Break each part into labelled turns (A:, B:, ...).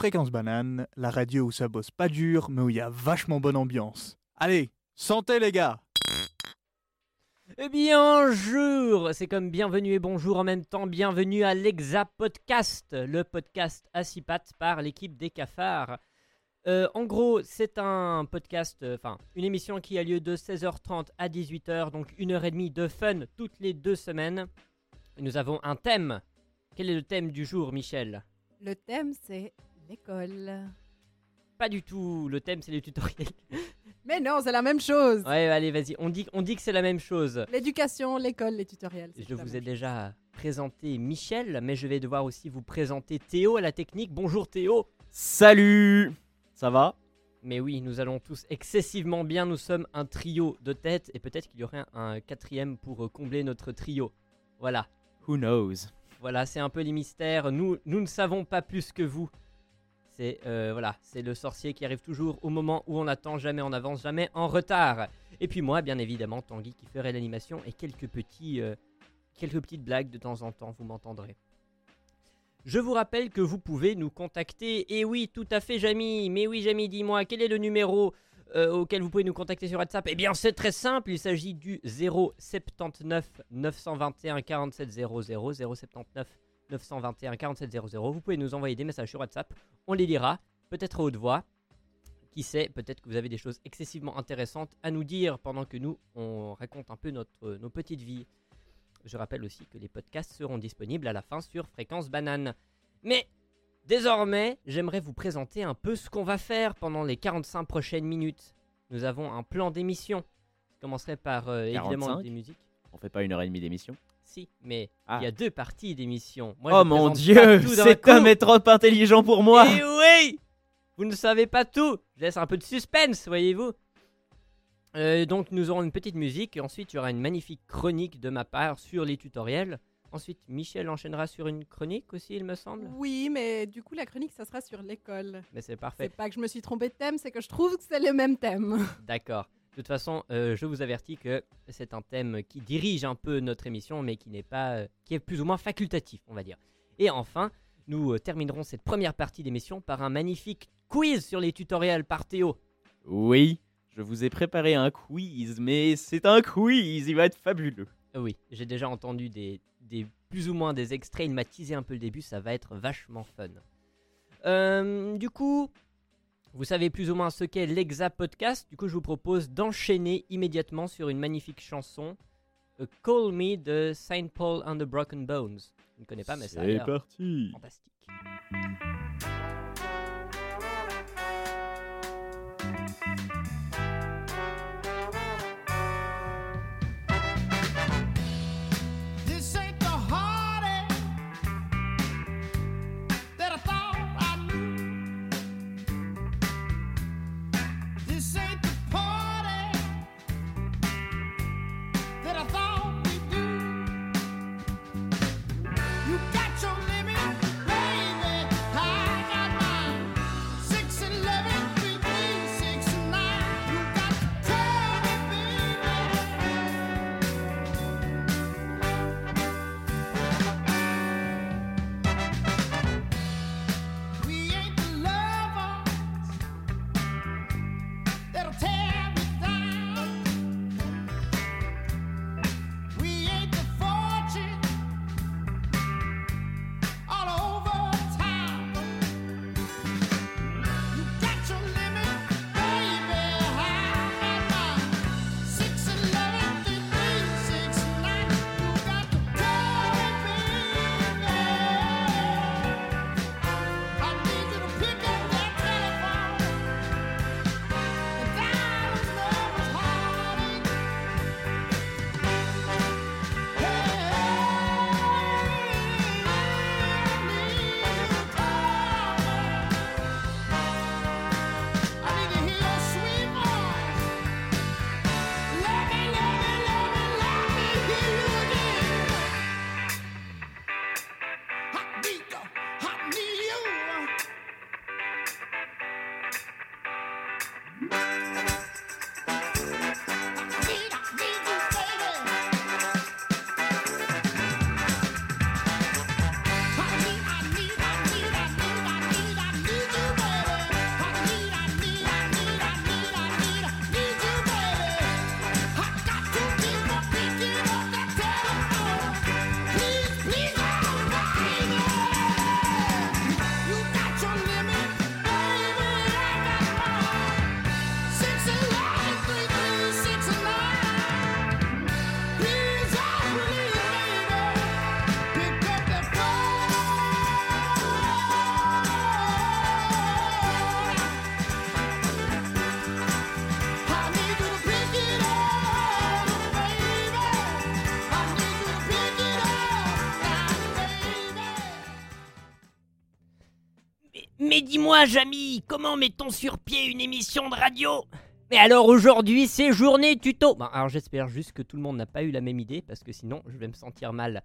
A: Fréquence Banane, la radio où ça bosse pas dur, mais où il y a vachement bonne ambiance. Allez, santé les gars
B: Eh bien, bonjour C'est comme bienvenue et bonjour en même temps. Bienvenue à l'Exa Podcast, le podcast à six pattes par l'équipe des cafards. Euh, en gros, c'est un podcast, euh, enfin, une émission qui a lieu de 16h30 à 18h, donc une heure et demie de fun toutes les deux semaines. Nous avons un thème. Quel est le thème du jour, Michel?
C: Le thème, c'est l'école.
B: Pas du tout. Le thème, c'est les tutoriels.
C: Mais non, c'est la même chose.
B: ouais, allez, vas-y. On dit, on dit que c'est la même chose.
C: L'éducation, l'école, les tutoriels.
B: Je vous ai
C: chose.
B: déjà présenté Michel, mais je vais devoir aussi vous présenter Théo à la technique. Bonjour Théo.
D: Salut Ça va?
B: Mais oui, nous allons tous excessivement bien. Nous sommes un trio de tête et peut-être qu'il y aurait un quatrième pour combler notre trio. Voilà,
D: Who knows?
B: Voilà, c'est un peu les mystères. Nous, nous ne savons pas plus que vous. C'est euh, voilà, c'est le sorcier qui arrive toujours au moment où on attend, jamais en avance, jamais en retard. Et puis moi, bien évidemment, Tanguy qui ferait l'animation et quelques petits, euh, quelques petites blagues de temps en temps, vous m'entendrez. Je vous rappelle que vous pouvez nous contacter. Et oui, tout à fait, Jamy. Mais oui, Jamy, dis-moi, quel est le numéro euh, auquel vous pouvez nous contacter sur WhatsApp? Eh bien, c'est très simple. Il s'agit du 079 921 47 00 079 921 47 00. Vous pouvez nous envoyer des messages sur WhatsApp. On les lira, peut-être à haute voix. Qui sait, peut-être que vous avez des choses excessivement intéressantes à nous dire pendant que nous, on raconte un peu notre, nos petites vies. Je rappelle aussi que les podcasts seront disponibles à la fin sur Fréquence Banane. Mais désormais, j'aimerais vous présenter un peu ce qu'on va faire pendant les 45 prochaines minutes. Nous avons un plan d'émission. Je commencerai par euh, évidemment
D: 45?
B: des musiques.
D: On fait pas une heure et demie d'émission?
B: Mais
D: Ah.
B: il y a deux parties d'émission.
D: Oh mon dieu Cet homme est trop intelligent pour moi
B: Eh oui Vous ne savez pas tout Je laisse un peu de suspense, voyez-vous Euh, Donc nous aurons une petite musique et ensuite il y aura une magnifique chronique de ma part sur les tutoriels. Ensuite Michel enchaînera sur une chronique aussi il me semble.
C: Oui, mais du coup, la chronique, ça sera sur l'école.
B: Mais c'est
C: C'est
B: parfait.
C: pas que je me suis trompée de thème, c'est que je trouve que c'est le même thème.
B: D'accord. De toute façon, euh, je vous avertis que c'est un thème qui dirige un peu notre émission, mais qui n'est pas, euh, qui est plus ou moins facultatif, on va dire. Et enfin, nous euh, terminerons cette première partie d'émission par un magnifique quiz sur les tutoriels par Théo.
D: Oui, je vous ai préparé un quiz, mais c'est un quiz, il va être fabuleux.
B: Oui, j'ai déjà entendu des, des plus ou moins des extraits. Il m'a teasé un peu le début, ça va être vachement fun. Du coup, vous savez plus ou moins ce qu'est l'Exa Podcast. Du coup, je vous propose d'enchaîner immédiatement sur une magnifique chanson, euh, Call Me de Saint Paul and the Broken Bones. Je ne connais pas, mais
D: C'est parti
B: fantastique. Dis-moi, Jamy, comment met-on sur pied une émission de radio? Mais alors aujourd'hui, c'est journée tuto. Bon, alors j'espère juste que tout le monde n'a pas eu la même idée, parce que sinon, je vais me sentir mal.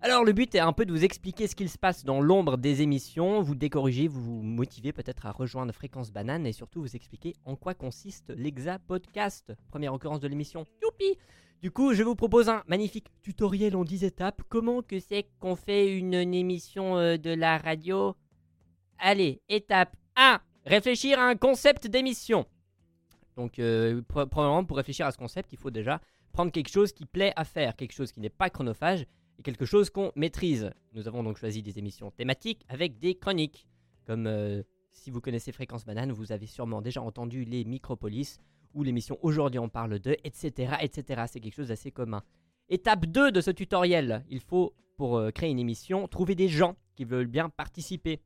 B: Alors le but est un peu de vous expliquer ce qu'il se passe dans l'ombre des émissions, vous décorriger, vous vous motiver peut-être à rejoindre Fréquence Banane et surtout vous expliquer en quoi consiste l'Exa Podcast, première occurrence de l'émission. Youpi Du coup, je vous propose un magnifique tutoriel en 10 étapes. Comment que c'est qu'on fait une, émission euh, de la radio? Allez, étape 1. Réfléchir à un concept d'émission. Donc, euh, pre- premièrement, pour réfléchir à ce concept, il faut déjà prendre quelque chose qui plaît à faire, quelque chose qui n'est pas chronophage et quelque chose qu'on maîtrise. Nous avons donc choisi des émissions thématiques avec des chroniques. Comme euh, si vous connaissez Fréquence Banane, vous avez sûrement déjà entendu les Micropolis ou l'émission Aujourd'hui on parle de, etc. etc. C'est quelque chose d'assez commun. Étape 2 de ce tutoriel, il faut, pour euh, créer une émission, trouver des gens qui veulent bien participer.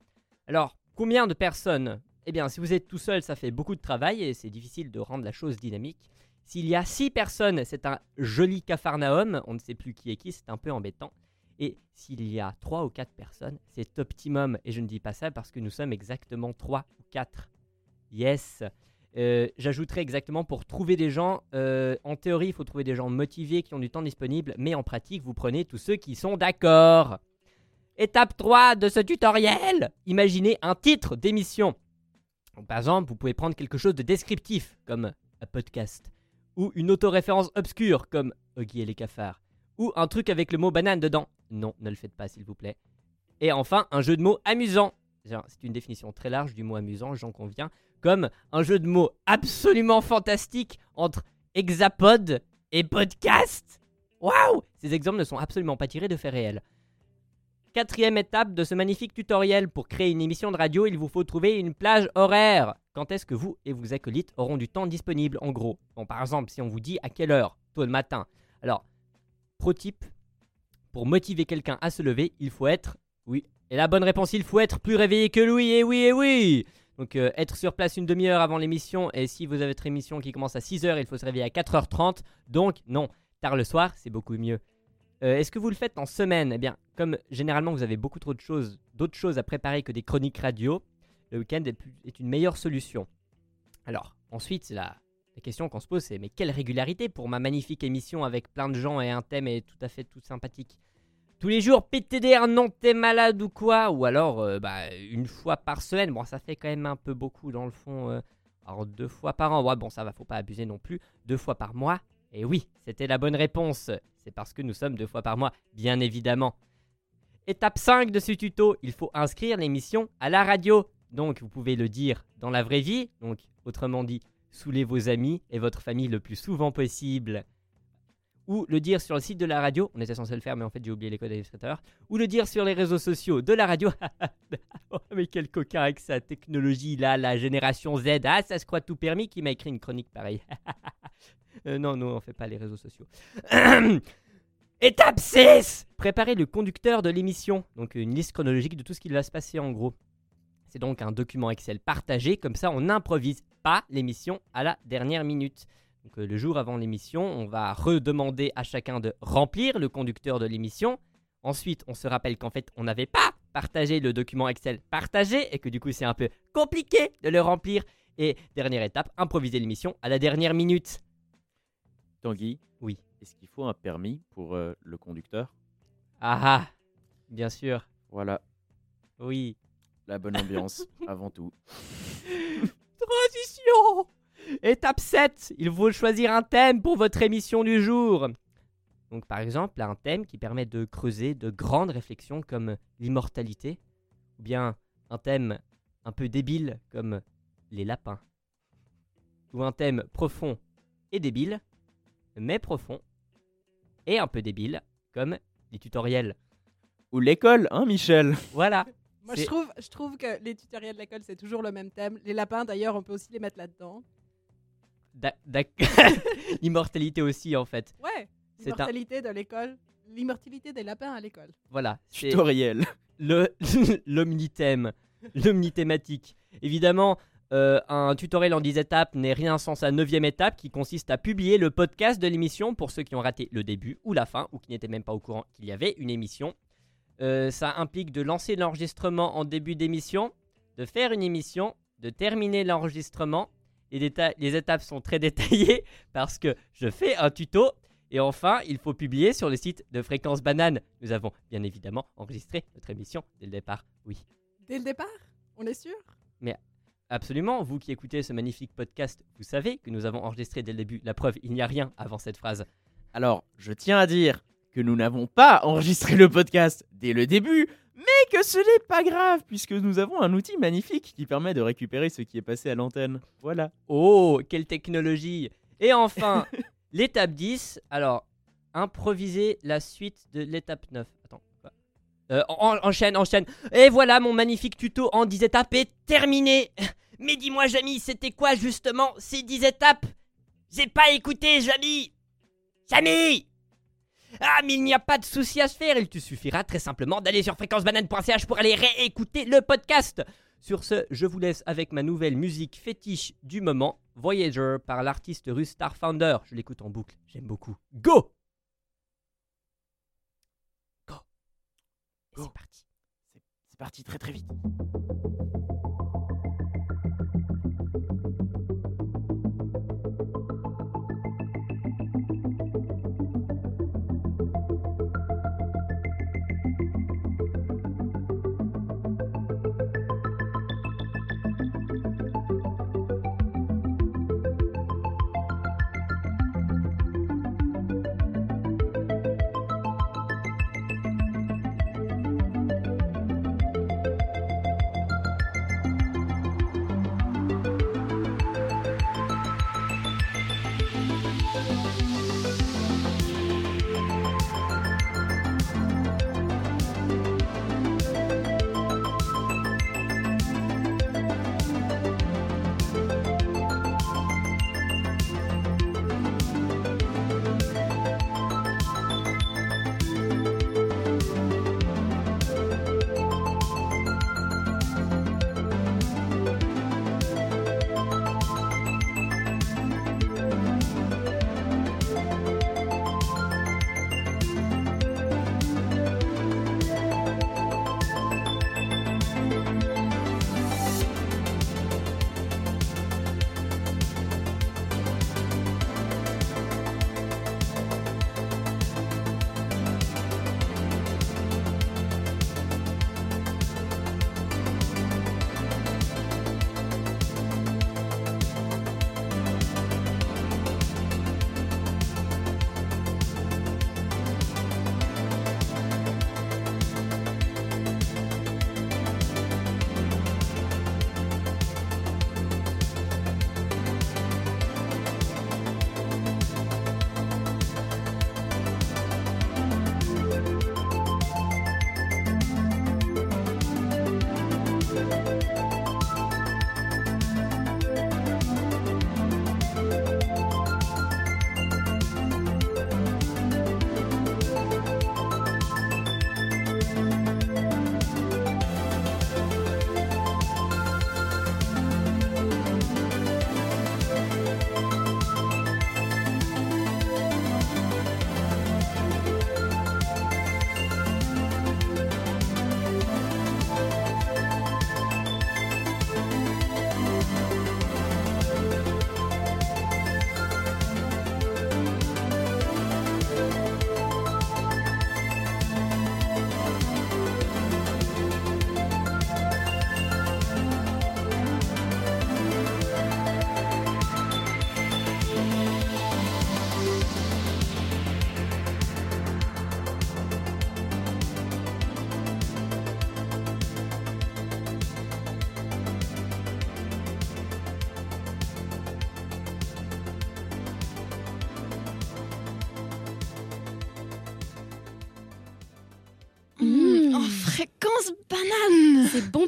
B: Alors, combien de personnes Eh bien, si vous êtes tout seul, ça fait beaucoup de travail et c'est difficile de rendre la chose dynamique. S'il y a 6 personnes, c'est un joli cafarnaum, on ne sait plus qui est qui, c'est un peu embêtant. Et s'il y a 3 ou 4 personnes, c'est optimum. Et je ne dis pas ça parce que nous sommes exactement 3 ou 4. Yes Euh, J'ajouterai exactement pour trouver des gens, euh, en théorie, il faut trouver des gens motivés qui ont du temps disponible, mais en pratique, vous prenez tous ceux qui sont d'accord. Étape 3 de ce tutoriel Imaginez un titre d'émission. Par exemple, vous pouvez prendre quelque chose de descriptif, comme un podcast, ou une autoréférence obscure, comme Oggy et les cafards, ou un truc avec le mot banane dedans. Non, ne le faites pas, s'il vous plaît. Et enfin, un jeu de mots amusant. C'est une définition très large du mot amusant, j'en conviens, comme un jeu de mots absolument fantastique entre hexapod et podcast. Waouh Ces exemples ne sont absolument pas tirés de faits réels. Quatrième étape de ce magnifique tutoriel pour créer une émission de radio, il vous faut trouver une plage horaire. Quand est-ce que vous et vos acolytes auront du temps disponible en gros? Bon, par exemple, si on vous dit à quelle heure? Tôt le matin. Alors, pro type, pour motiver quelqu'un à se lever, il faut être. Oui. Et la bonne réponse, il faut être plus réveillé que lui, et oui, et oui Donc, euh, être sur place une demi-heure avant l'émission, et si vous avez votre émission qui commence à 6h, il faut se réveiller à 4h30. Donc, non, tard le soir, c'est beaucoup mieux. Euh, Est-ce que vous le faites en semaine? Eh bien, comme généralement vous avez beaucoup trop de choses, d'autres choses à préparer que des chroniques radio, le week-end est, est une meilleure solution. Alors, ensuite, la, la question qu'on se pose, c'est mais quelle régularité pour ma magnifique émission avec plein de gens et un thème et tout à fait tout sympathique? Tous les jours, PTDR, non, t'es malade ou quoi? Ou alors, euh, bah, une fois par semaine. Bon, ça fait quand même un peu beaucoup dans le fond. euh, alors, deux fois par an. Ouais, bon, ça va, faut pas abuser non plus. Deux fois par mois. Et oui, c'était la bonne réponse. C'est parce que nous sommes deux fois par mois, bien évidemment. Étape 5 de ce tuto, il faut inscrire l'émission à la radio. Donc vous pouvez le dire dans la vraie vie, donc autrement dit, saouler vos amis et votre famille le plus souvent possible. Ou le dire sur le site de la radio, on était censé le faire mais en fait j'ai oublié les codes administrateurs. Ou le dire sur les réseaux sociaux de la radio. oh, mais quel coquin avec sa technologie là, la génération Z. Ah, ça se croit tout permis qui m'a écrit une chronique pareille. Euh, non, non, on fait pas les réseaux sociaux. Étape 6 Préparer le conducteur de l'émission. Donc une liste chronologique de tout ce qui va se passer en gros. C'est donc un document Excel partagé, comme ça on n'improvise pas l'émission à la dernière minute. Donc euh, le jour avant l'émission, on va redemander à chacun de remplir le conducteur de l'émission. Ensuite, on se rappelle qu'en fait, on n'avait pas partagé le document Excel partagé et que du coup, c'est un peu compliqué de le remplir. Et dernière étape, improviser l'émission à la dernière minute.
D: Tanguy
B: Oui.
D: Est-ce qu'il faut un permis pour euh, le conducteur?
B: Ah ah Bien sûr,
D: Voilà,
B: oui.
D: la bonne ambiance avant tout.
B: Transition Étape 7, il faut choisir un thème pour votre émission du jour. Donc par exemple, un thème qui permet de creuser de grandes réflexions comme l'immortalité, ou bien un thème un peu débile comme les lapins, ou un thème profond et débile, mais profond, et un peu débile comme les tutoriels.
D: Ou l'école, hein Michel?
B: Voilà.
C: Moi, je trouve, je trouve que les tutoriels de l'école, c'est toujours le même thème. Les lapins, d'ailleurs, on peut aussi les mettre là-dedans.
B: L'immortalité aussi en fait.
C: Ouais,
B: C'est un-
C: l'immortalité de l'école. L'immortalité des lapins à l'école.
B: Voilà.
D: Tutoriel.
B: le l'omnithème, l'omnithématique. Évidemment, euh, un tutoriel en 10 étapes n'est rien sans sa neuvième étape qui consiste à publier le podcast de l'émission pour ceux qui ont raté le début ou la fin ou qui n'étaient même pas au courant qu'il y avait une émission. Euh, ça implique de lancer l'enregistrement en début d'émission, de faire une émission, de terminer l'enregistrement. Les, étapes sont très détaillées parce que je fais un tuto. Et enfin, il faut publier sur le site de Fréquence Banane. Nous avons bien évidemment enregistré notre émission dès le départ. Oui,
C: Dès le départ? On est sûr?
B: Absolument. Vous qui écoutez ce magnifique podcast, vous savez que nous avons enregistré dès le début. La preuve, il n'y a rien avant cette phrase.
D: Alors, je tiens à dire que nous n'avons pas enregistré le podcast dès le début, mais que ce n'est pas grave, puisque nous avons un outil magnifique qui permet de récupérer ce qui est passé à l'antenne. Voilà.
B: Oh, quelle technologie Et enfin, l'étape 10. Alors, improviser la suite de l'étape 9. Attends. Euh, en- enchaîne, enchaîne. Et voilà, mon magnifique tuto en 10 étapes est terminé. Mais dis-moi, Jamy, c'était quoi justement ces 10 étapes? J'ai pas écouté, Jamy Jamy Ah, mais il n'y a pas de souci à se faire. Il te suffira très simplement d'aller sur fréquencebanane.ch pour aller réécouter le podcast. Sur ce, je vous laisse avec ma nouvelle musique fétiche du moment, Voyager par l'artiste russe Starfounder. Je l'écoute en boucle, j'aime beaucoup. Go Go
D: Go.
B: c'est parti.
D: C'est parti très très vite.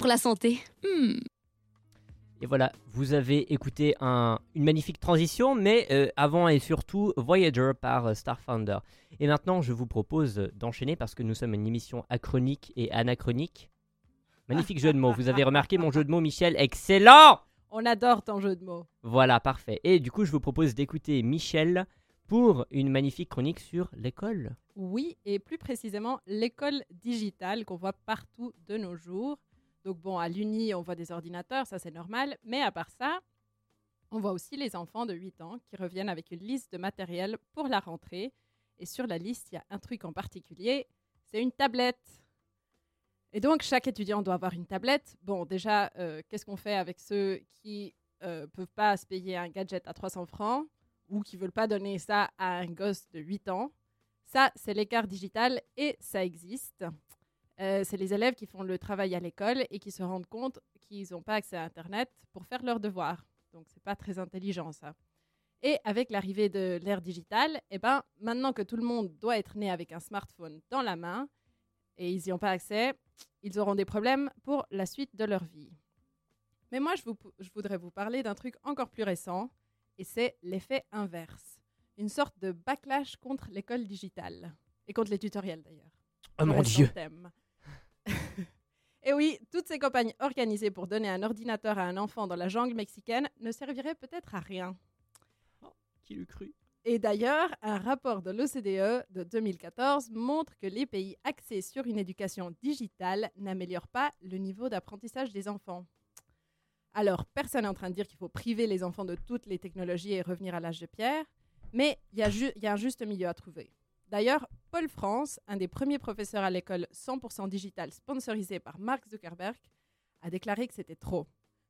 E: La santé.
F: Mmh.
B: Et voilà, vous avez écouté un- une magnifique transition, mais euh, avant et surtout Voyager par euh, Starfounder. Et maintenant, je vous propose d'enchaîner parce que nous sommes une émission achronique et anachronique. Magnifique jeu de mots. Vous avez remarqué mon jeu de mots, Michel? Excellent
C: On adore ton jeu de mots.
B: Voilà, parfait. Et du coup, je vous propose d'écouter Michel pour une magnifique chronique sur l'école.
C: Oui, et plus précisément l'école digitale qu'on voit partout de nos jours. Donc bon, à l'Uni, on voit des ordinateurs, ça c'est normal. Mais à part ça, on voit aussi les enfants de 8 ans qui reviennent avec une liste de matériel pour la rentrée. Et sur la liste, il y a un truc en particulier, c'est une tablette. Et donc, chaque étudiant doit avoir une tablette. Bon, déjà, euh, qu'est-ce qu'on fait avec ceux qui ne peuvent pas se payer un gadget à 300 francs ou qui veulent pas donner ça à un gosse de 8 ans? Ça, c'est l'écart digital et ça existe. Euh, c'est les élèves qui font le travail à l'école et qui se rendent compte qu'ils n'ont pas accès à Internet pour faire leurs devoirs. Donc, c'est pas très intelligent, ça. Et avec l'arrivée de l'ère digitale, eh ben, maintenant que tout le monde doit être né avec un smartphone dans la main et ils n'y ont pas accès, ils auront des problèmes pour la suite de leur vie. Mais moi, je, vous- je voudrais vous parler d'un truc encore plus récent, et c'est l'effet inverse. Une sorte de backlash contre l'école digitale, et contre les tutoriels d'ailleurs.
B: Oh mon dieu.
C: thème. Et oui, toutes ces campagnes organisées pour donner un ordinateur à un enfant dans la jungle mexicaine ne serviraient peut-être à rien.
D: Qui l'eût cru?
C: Et d'ailleurs, un rapport de l'OCDE de 2014 montre que les pays axés sur une éducation digitale n'améliorent pas le niveau d'apprentissage des enfants. Alors, personne n'est en train de dire qu'il faut priver les enfants de toutes les technologies et revenir à l'âge de pierre, mais y, il y a un juste milieu à trouver. D'ailleurs, Paul France, un des premiers professeurs à l'école 100% digitale sponsorisée par Mark Zuckerberg, a déclaré que c'était trop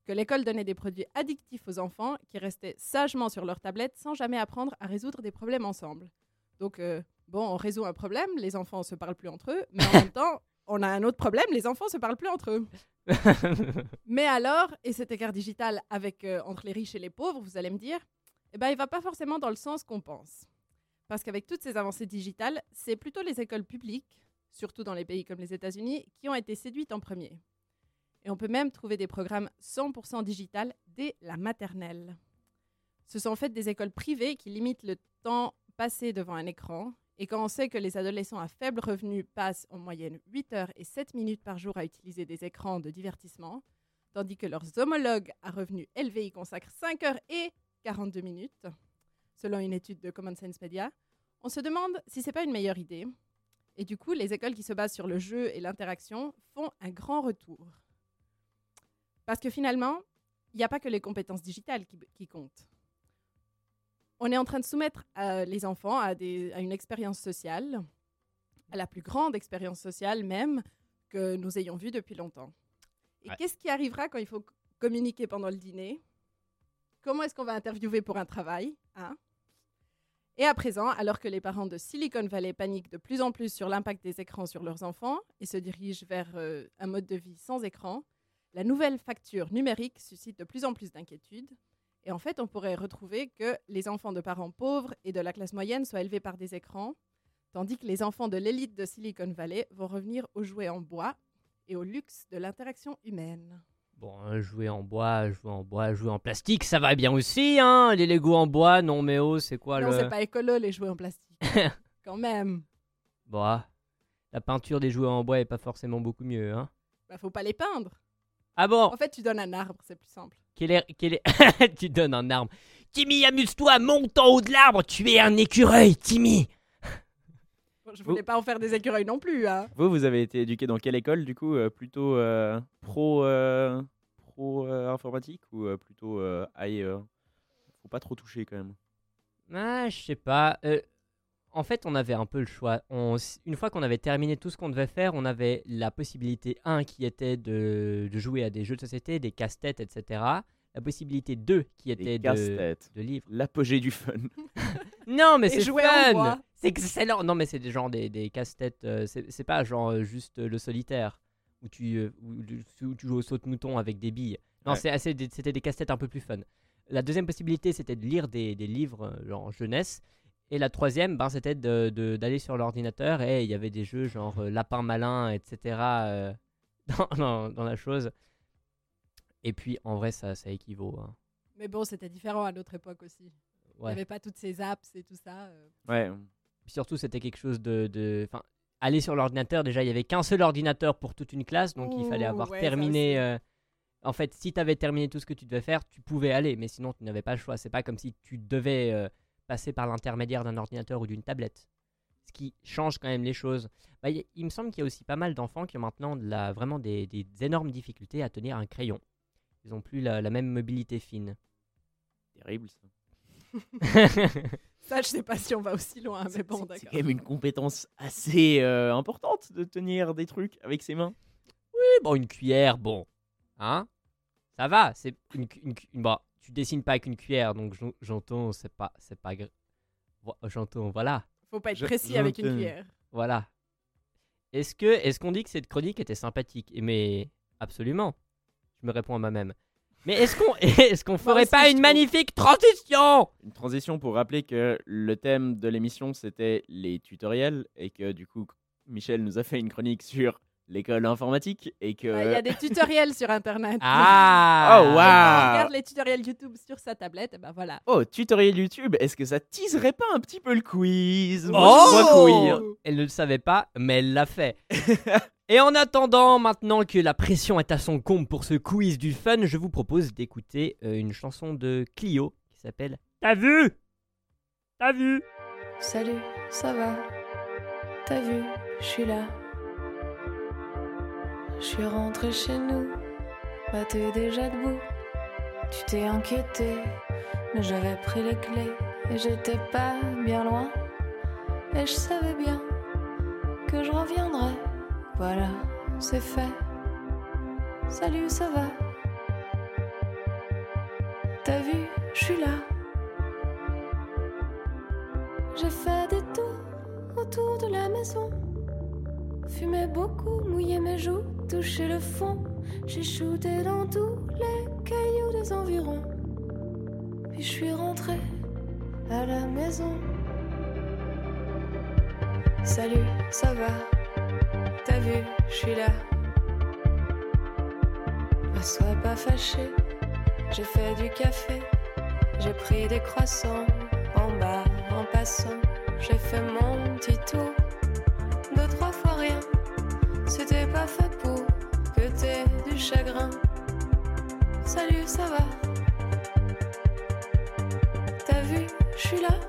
C: que l'école donnait des produits addictifs aux enfants qui restaient sagement sur leur tablette sans jamais apprendre à résoudre des problèmes ensemble. Donc, euh, bon, on résout un problème, les enfants ne se parlent plus entre eux, mais en même temps, on a un autre problème, les enfants ne se parlent plus entre eux. Mais alors, et cet écart digital avec, euh, entre les riches et les pauvres, vous allez me dire, eh ben, il va pas forcément dans le sens qu'on pense. Parce qu'avec toutes ces avancées digitales, c'est plutôt les écoles publiques, surtout dans les pays comme les États-Unis, qui ont été séduites en premier. Et on peut même trouver des programmes 100% digital dès la maternelle. Ce sont en fait des écoles privées qui limitent le temps passé devant un écran. Et quand on sait que les adolescents à faible revenu passent en moyenne 8 heures et 7 minutes par jour à utiliser des écrans de divertissement, tandis que leurs homologues à revenus élevés y consacrent 5 heures et 42 minutes, selon une étude de Common Sense Media, on se demande si c'est pas une meilleure idée. Et du coup, les écoles qui se basent sur le jeu et l'interaction font un grand retour. Parce que finalement, il n'y a pas que les compétences digitales qui, qui comptent. On est en train de soumettre euh, les enfants à, des- à une expérience sociale, à la plus grande expérience sociale même que nous ayons vue depuis longtemps. Et
B: Ouais.
C: qu'est-ce qui arrivera quand il faut communiquer pendant le dîner? Comment est-ce qu'on va interviewer pour un travail? Hein? Et à présent, alors que les parents de Silicon Valley paniquent de plus en plus sur l'impact des écrans sur leurs enfants et se dirigent vers euh, un mode de vie sans écran, la nouvelle facture numérique suscite de plus en plus d'inquiétudes. Et en fait, on pourrait retrouver que les enfants de parents pauvres et de la classe moyenne soient élevés par des écrans, tandis que les enfants de l'élite de Silicon Valley vont revenir aux jouets en bois et au luxe de l'interaction humaine.
B: Bon, euh, jouer en bois, jouer en bois, jouer en plastique, ça va bien aussi, hein Les Lego en bois, non mais oh, c'est quoi
C: non,
B: le...
C: c'est pas écolo les jouets en plastique. Quand même.
B: Bon, ah, la peinture des jouets en bois est pas forcément beaucoup mieux, hein
C: Bah, faut pas les peindre.
B: Ah bon?
C: En fait, tu donnes un arbre, c'est plus simple.
B: Quel est... Quel est... tu donnes un arbre. Timmy, amuse-toi, monte en haut de l'arbre, tu es un écureuil, Timmy
C: Bon, je
D: Vous-
C: voulais pas en faire des écureuils non plus, hein.
D: Vous, vous avez été éduqué dans quelle école du coup euh, Plutôt euh, pro, euh, pro euh, informatique ou euh, plutôt euh, euh, Faut pas trop toucher quand même.
B: Ah, je sais pas. euh, en fait, on avait un peu le choix. On une fois qu'on avait terminé tout ce qu'on devait faire, on avait la possibilité 1 qui était de, de jouer à des jeux de société, des casse-têtes, etc. La possibilité 2 qui était de, de livres.
D: L'apogée du fun.
B: Non, mais c'est fun. C'est excellent Non, mais c'est des genre des, des casse-têtes. euh, c'est pas genre euh, juste euh, le solitaire où tu, où, tu joues au saute-mouton avec des billes. Non,
D: Ouais.
B: c'est assez des- c'était des casse-têtes un peu plus fun. La deuxième possibilité, c'était de lire des, des livres genre jeunesse. Et la troisième, ben, c'était d'aller de, d'aller sur l'ordinateur et il y avait des jeux genre lapin malin, etc. dans, dans- dans la chose. Et puis, en vrai, ça, ça équivaut. hein.
C: Mais bon, c'était différent à notre époque aussi. Il n'y
B: Ouais.
C: avait pas toutes ces apps et tout ça. euh.
D: Ouais.
B: Puis surtout, c'était quelque chose de. de- Enfin, aller sur l'ordinateur, déjà, il y avait qu'un seul ordinateur pour toute une classe, donc il fallait
C: Ouh,
B: avoir
C: ouais, ça
B: terminé.
C: aussi.
B: euh, En fait, si tu avais terminé tout ce que tu devais faire, tu pouvais aller, mais sinon, tu n'avais pas le choix. C'est pas comme si tu devais euh, passer par l'intermédiaire d'un ordinateur ou d'une tablette. ce qui change quand même les choses. Bah, il me semble qu'il y a aussi pas mal d'enfants qui ont maintenant de la, vraiment des, des énormes difficultés à tenir un crayon. Ils n'ont plus la, la même mobilité fine.
D: Terrible ça.
C: Ça, je sais pas si on va aussi loin, mais
D: C'est-
C: bon,
D: c'est- C'est
C: d'accord.
D: quand même une compétence assez euh, importante de tenir des trucs avec ses mains.
B: Oui, bon, une cuillère, bon. Hein? Ça va, c'est une, bon, tu dessines pas avec une cuillère, donc j'en- j'entends, c'est pas, c'est pas, j'entends, voilà,
C: Faut pas être
D: Je-
C: précis avec une cuillère.
B: voilà. Est-ce que, est-ce qu'on dit que cette chronique était sympathique? Et Mais absolument. Je me réponds à moi-même. Mais est-ce qu'on, qu'on ferait
C: aussi,
B: pas une magnifique transition?
D: Une transition pour rappeler que le thème de l'émission c'était les tutoriels et que du coup Michel nous a fait une chronique sur l'école informatique et que
C: Ah, Il y a des tutoriels sur Internet.
B: Ah
D: Oh,
C: Quand on
D: waouh.
C: regarde les tutoriels YouTube sur sa tablette, et ben voilà.
D: Oh, tutoriel YouTube, est-ce que ça teaserait pas un petit peu le quiz? Moi,
B: Oh
D: je crois que oui.
B: Elle ne le savait pas, mais elle l'a fait. Et en attendant, maintenant que la pression est à son comble pour ce quiz du fun, je vous propose d'écouter euh, une chanson de Clio qui s'appelle T'as vu? T'as vu?
E: Salut, ça va? T'as vu, je suis là. Je suis rentré chez nous, bah t'es déjà debout. Tu t'es inquiété, mais j'avais pris les clés et j'étais pas bien loin. Et je savais bien que je reviendrais. Voilà, c'est fait. Salut, ça va? T'as vu, je suis là. J'ai fait des tours autour de la maison. Fumé beaucoup, mouillé mes joues, touché le fond. J'ai shooté dans tous les cailloux des environs. Puis je suis rentré à la maison. Salut, ça va? T'as vu, je suis là. Bah, sois pas fâché, j'ai fait du café. J'ai pris des croissants en bas en passant. J'ai fait mon petit tour. Deux, trois fois rien. C'était pas fait pour que t'aies du chagrin. Salut, ça va? T'as vu, je suis là.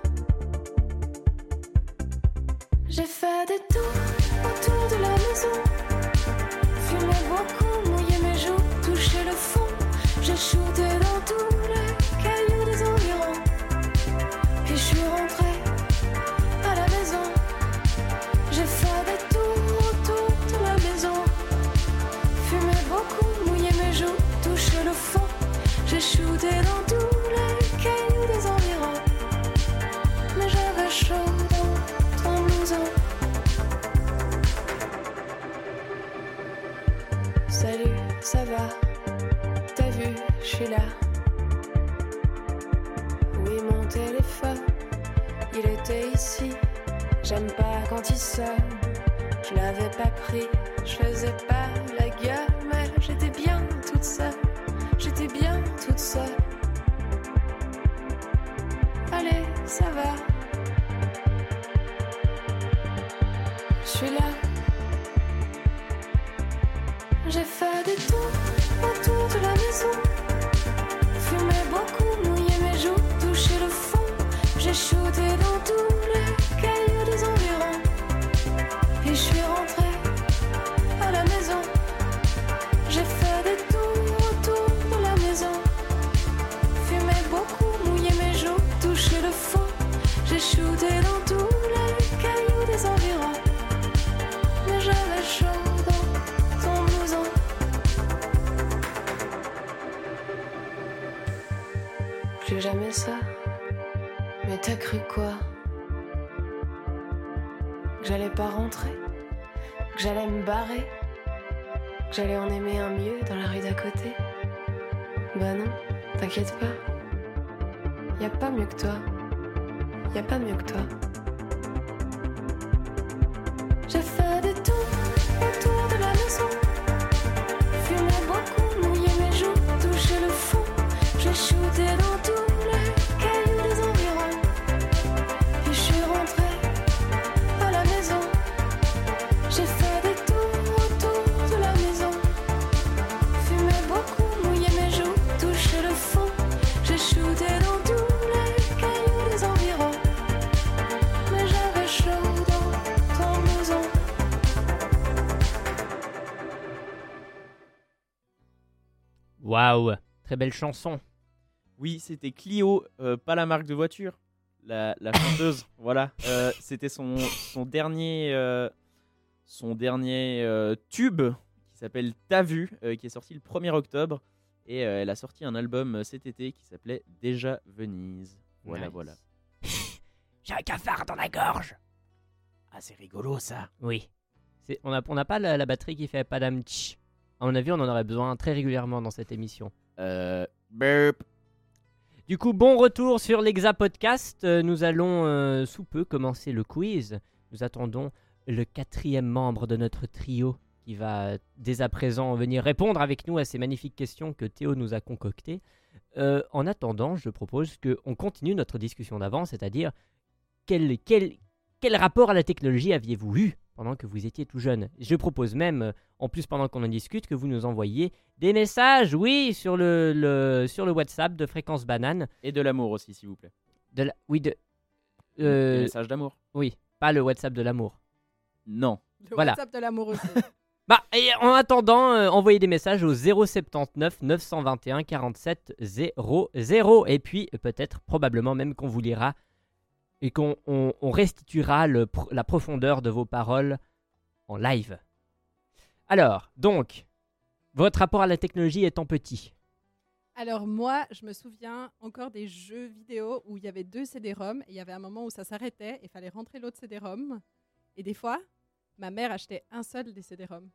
E: Y a pas mieux que toi. Y a pas mieux que toi.
B: Waouh, très belle chanson.
D: Oui, c'était Clio, euh, pas la marque de voiture, la, la chanteuse. voilà, Euh, c'était son, son dernier, euh, son dernier euh, tube qui s'appelle T'as vu, qui est sorti le 1er octobre. Et elle a sorti un album cet été qui s'appelait Déjà Venise. Voilà,
B: Nice.
D: voilà.
B: J'ai un cafard dans la gorge.
D: Ah, c'est rigolo ça.
B: Oui. On n'a on n'a pas la, la batterie qui fait padam tch. À mon avis, on en aurait besoin très régulièrement dans cette émission.
D: Euh, burp.
B: Du coup, bon retour sur l'Exa Podcast. Euh, Nous allons euh, sous peu commencer le quiz. Nous attendons le quatrième membre de notre trio qui va euh, dès à présent venir répondre avec nous à ces magnifiques questions que Théo nous a concoctées. Euh, en attendant, je propose qu'on continue notre discussion d'avant, c'est-à-dire quel, quel, quel rapport à la technologie aviez-vous eu pendant que vous étiez tout jeune Je propose même, euh, en plus pendant qu'on en discute, que vous nous envoyiez des messages, oui, sur le, le- sur le WhatsApp de Fréquence Banane.
D: Et de l'amour aussi, s'il vous plaît.
B: De la- Oui, de...
D: Des
B: euh,
D: messages d'amour.
B: oui, pas le WhatsApp de l'amour.
D: Non.
C: Le
B: Voilà.
C: WhatsApp de l'amour aussi.
B: Bah, et en attendant, euh, envoyez des messages au 079 921 47 00. Et puis, euh, peut-être, probablement même qu'on vous lira et qu'on on- on restituera le la profondeur de vos paroles en live. Alors, donc, votre rapport à la technologie étant petit.
C: Alors moi, je me souviens encore des jeux vidéo où il y avait deux CD-ROM et il y avait un moment où ça s'arrêtait et il fallait rentrer l'autre CD-ROM. Et des fois, ma mère achetait un seul des CD-ROM.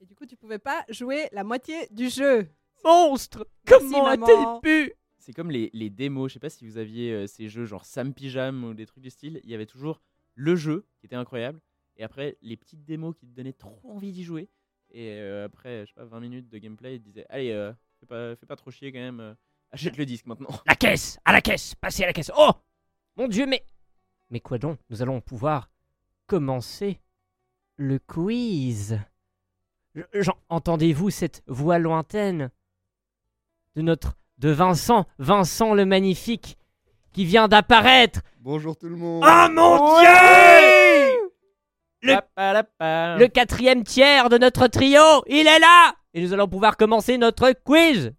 C: Et du coup, tu pouvais pas jouer la moitié du jeu.
B: Monstre Comment a-t-elle pu
D: C'est comme les, les démos. Je sais pas si vous aviez euh, ces jeux genre Sam Pyjam ou des trucs du style. Il y avait toujours le jeu qui était incroyable. Et après, les petites démos qui te donnaient trop envie d'y jouer. Et euh, après, je sais pas, 20 minutes de gameplay, ils te disaient Allez, euh, fais, pas, fais pas trop chier quand même. achète le disque maintenant.
B: La caisse À la caisse Passez à la caisse Oh Mon Dieu, mais... Mais quoi donc? Nous allons pouvoir commencer le quiz. Entendez-vous cette voix lointaine de notre... de Vincent, Vincent le Magnifique, qui vient d'apparaître
G: Bonjour tout le monde.
B: Oh mon Dieu Le- quatrième tiers de notre trio, il est là Et nous allons pouvoir commencer notre quiz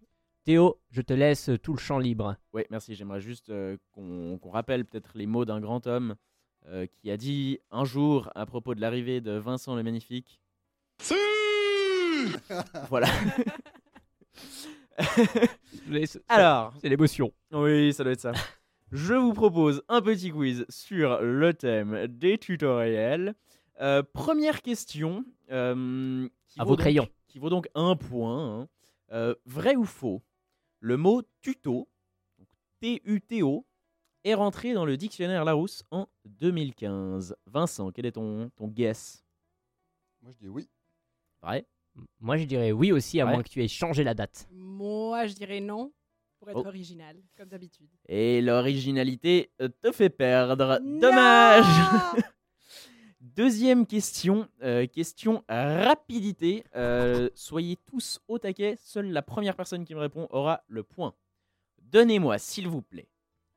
B: Théo, je te laisse tout le champ libre.
D: Ouais, merci. J'aimerais juste euh, qu'on rappelle peut-être les mots d'un grand homme euh, qui a dit un jour à propos de l'arrivée de Vincent le Magnifique. voilà. Alors,
B: c'est l'émotion.
D: oui, ça doit être ça. Je vous propose un petit quiz sur le thème des tutoriels. Euh, première question. euh, qui
B: À
D: vaut
B: vos
D: donc-
B: crayons.
D: Qui vaut donc un point. hein. Euh, vrai ou faux Le mot tuto, donc T-U-T-O, est rentré dans le dictionnaire Larousse en 2015. Vincent, quel est ton, ton guess?
G: Moi je dis oui.
D: Vrai?
B: Moi, je dirais oui aussi, à
D: Ouais.
B: moins que tu aies changé la date.
C: Moi, je dirais non, pour être
D: Oh.
C: original, comme d'habitude.
D: Et l'originalité te fait perdre. Dommage Deuxième question, euh, question rapidité. Euh, soyez tous au taquet, seule la première personne qui me répond aura le point. Donnez-moi, s'il vous plaît,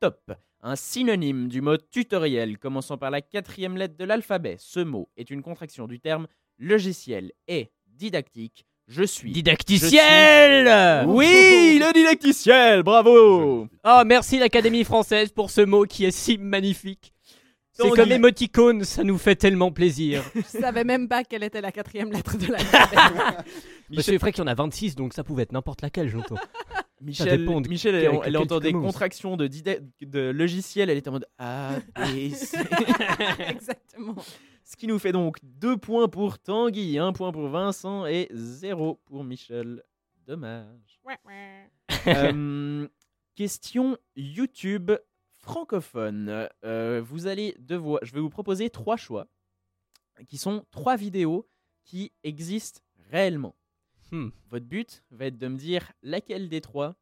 D: top, un synonyme du mot tutoriel commençant par la quatrième lettre de l'alphabet. Ce mot est une contraction du terme logiciel et didactique. Je suis.
B: Didacticiel
D: Oui, le didacticiel, bravo
B: Oh, merci l'Académie française pour ce mot qui est si magnifique. C'est
D: Donc,
B: comme émoticône, ça nous fait tellement plaisir.
C: Je savais même pas quelle était la quatrième lettre de
B: que c'est vrai qu'il y en a 26, donc ça pouvait être n'importe laquelle, j'entends.
D: Michel,
B: de
D: Michel elle, entend des contractions de, de logiciel, elle est en mode A, B, C.
C: Exactement.
D: Ce qui nous fait donc 2 points pour Tanguy, 1 point pour Vincent et 0 pour Michel. Dommage. Euh, question YouTube francophone. Euh, vous allez devoir, je vais vous proposer trois choix qui sont trois vidéos qui existent réellement.
B: Hmm.
D: Votre but va être de me dire laquelle des trois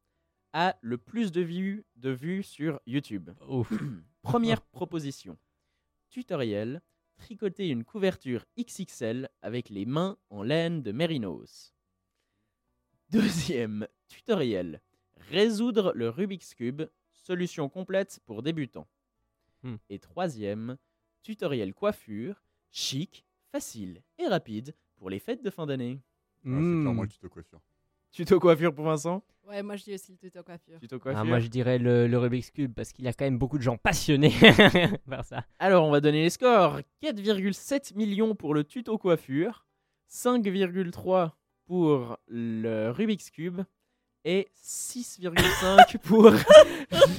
D: a le plus de vues, de vues sur YouTube.
B: Ouf.
D: Première proposition. Tutoriel. Tricoter une couverture XXL avec les mains en laine de Mérinos. Deuxième tutoriel. Résoudre le Rubik's Cube. Solution complète pour débutants.
B: Hmm.
D: Et troisième, tutoriel coiffure. Chic, facile et rapide pour les fêtes de fin d'année.
G: Ah, c'est
B: Hmm.
G: clairement le tuto coiffure.
D: Tuto coiffure pour Vincent?
C: Ouais, moi je dis aussi le tuto coiffure.
D: Tuto coiffure.
B: Ah, moi je dirais le, le Rubik's Cube parce qu'il y a quand même beaucoup de gens passionnés par ça.
D: Alors, on va donner les scores. 4,7 millions pour le tuto coiffure, 5,3 pour le Rubik's Cube et 6,5 pour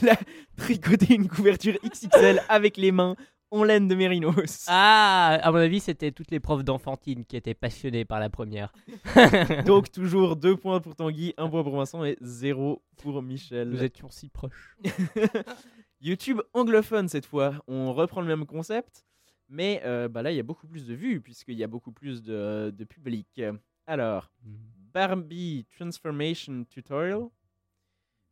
D: la- tricoter une couverture XXL avec les mains en laine de mérinos.
B: Ah, à mon avis, c'était toutes les profs d'enfantine qui étaient passionnées par la première.
D: Donc, toujours 2 points pour Tanguy, 1 point pour Vincent et 0 pour Michel.
B: Nous étions si proches.
D: YouTube anglophone cette fois. On reprend le même concept, mais euh, bah là, il y a beaucoup plus de vues puisqu'il y a beaucoup plus de, de public. Alors, Barbie Transformation Tutorial,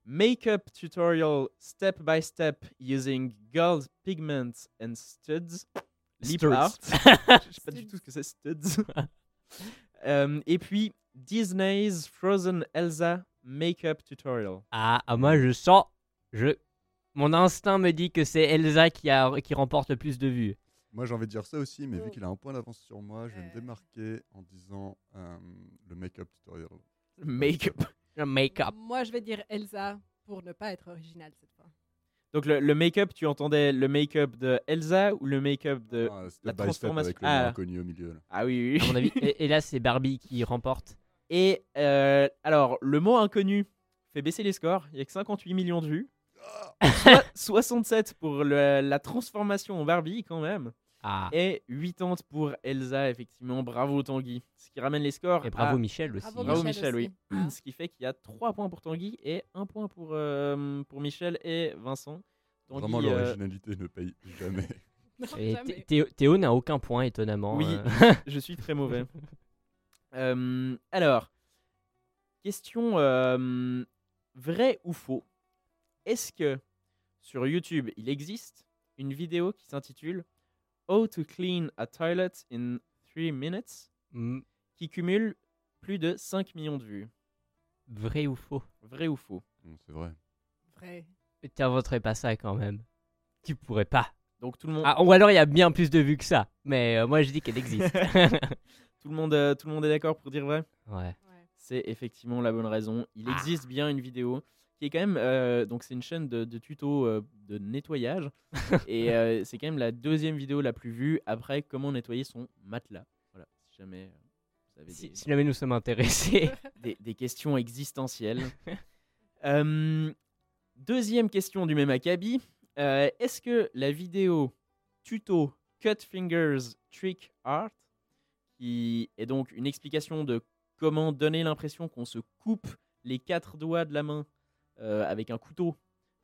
D: Makeup Tutorial Step by Step using Gold Pigments and Studs, Lip
B: Studs.
D: Art. Je sais pas du tout ce que c'est, Studs. Euh, et puis, Disney's Frozen Elsa Makeup Tutorial.
B: Ah, ah, moi je sens, je, mon instinct me dit que c'est Elsa qui, a, qui remporte le plus de vues.
G: Moi, j'ai envie de dire ça aussi, mais
C: Oh.
G: vu qu'il a un point d'avance sur moi, je vais me
C: Euh.
G: démarquer en disant euh, le make-up tutorial.
D: Make-up.
B: Le make-up.
C: Moi je vais dire Elsa pour ne pas être original cette fois.
D: Donc le, le make-up, tu entendais le make-up de Elsa ou le make-up de...
G: Ah,
D: la transformation-
G: avec le
D: Ah.
G: inconnu au milieu. là.
D: Ah oui, oui,
B: À mon avis, et, et là c'est Barbie qui remporte.
D: Et euh, alors, le mot inconnu fait baisser les scores. Il y a que 58 millions de vues. Soit 67 pour le- la transformation en Barbie quand même.
B: Ah,
D: Et 80 pour Elsa, effectivement. Bravo Tanguy. Ce qui ramène les scores
B: et bravo
D: à-
B: Michel aussi.
C: Bravo,
D: Bravo
C: Michel
D: Michel, oui.
C: aussi.
D: Ce qui fait qu'il y a 3 points pour Tanguy et 1 point pour, euh, pour Michel et Vincent. Tanguy,
G: Vraiment,
D: euh,
G: l'originalité ne paye jamais.
B: Et Théo, Théo n'a aucun point étonnamment.
D: Oui.
B: euh.
D: je suis très mauvais. Euh, alors, question euh, vrai ou faux? Est-ce que sur YouTube, il existe une vidéo qui s'intitule How to clean a toilet in 3 minutes
B: Mm,
D: qui cumule plus de 5 millions de vues
B: Vrai ou faux?
D: Vrai ou faux?
G: Non, c'est vrai.
C: Vrai.
B: Tu inventerais pas ça quand même. Tu pourrais pas.
D: Donc tout le monde,
B: Ah, ou alors il y a bien plus de vues que ça. Mais euh, moi je dis qu'elle existe.
D: tout le monde, euh, tout le monde est d'accord pour dire vrai?
B: Ouais.
C: Ouais.
D: C'est effectivement la bonne raison. Il
B: Ah.
D: existe bien une vidéo qui est quand même. euh, donc, c'est une chaîne de, de tutos euh, de nettoyage. et euh, c'est quand même la deuxième vidéo la plus vue après comment nettoyer son matelas. Voilà, si jamais vous avez
B: Si,
D: des,
B: si jamais nous sommes intéressés.
D: des- des questions existentielles. Deuxième question du même acabit. Est-ce que la vidéo tuto Cut Fingers Trick Art, qui est donc une explication de comment donner l'impression qu'on se coupe les quatre doigts de la main avec un couteau,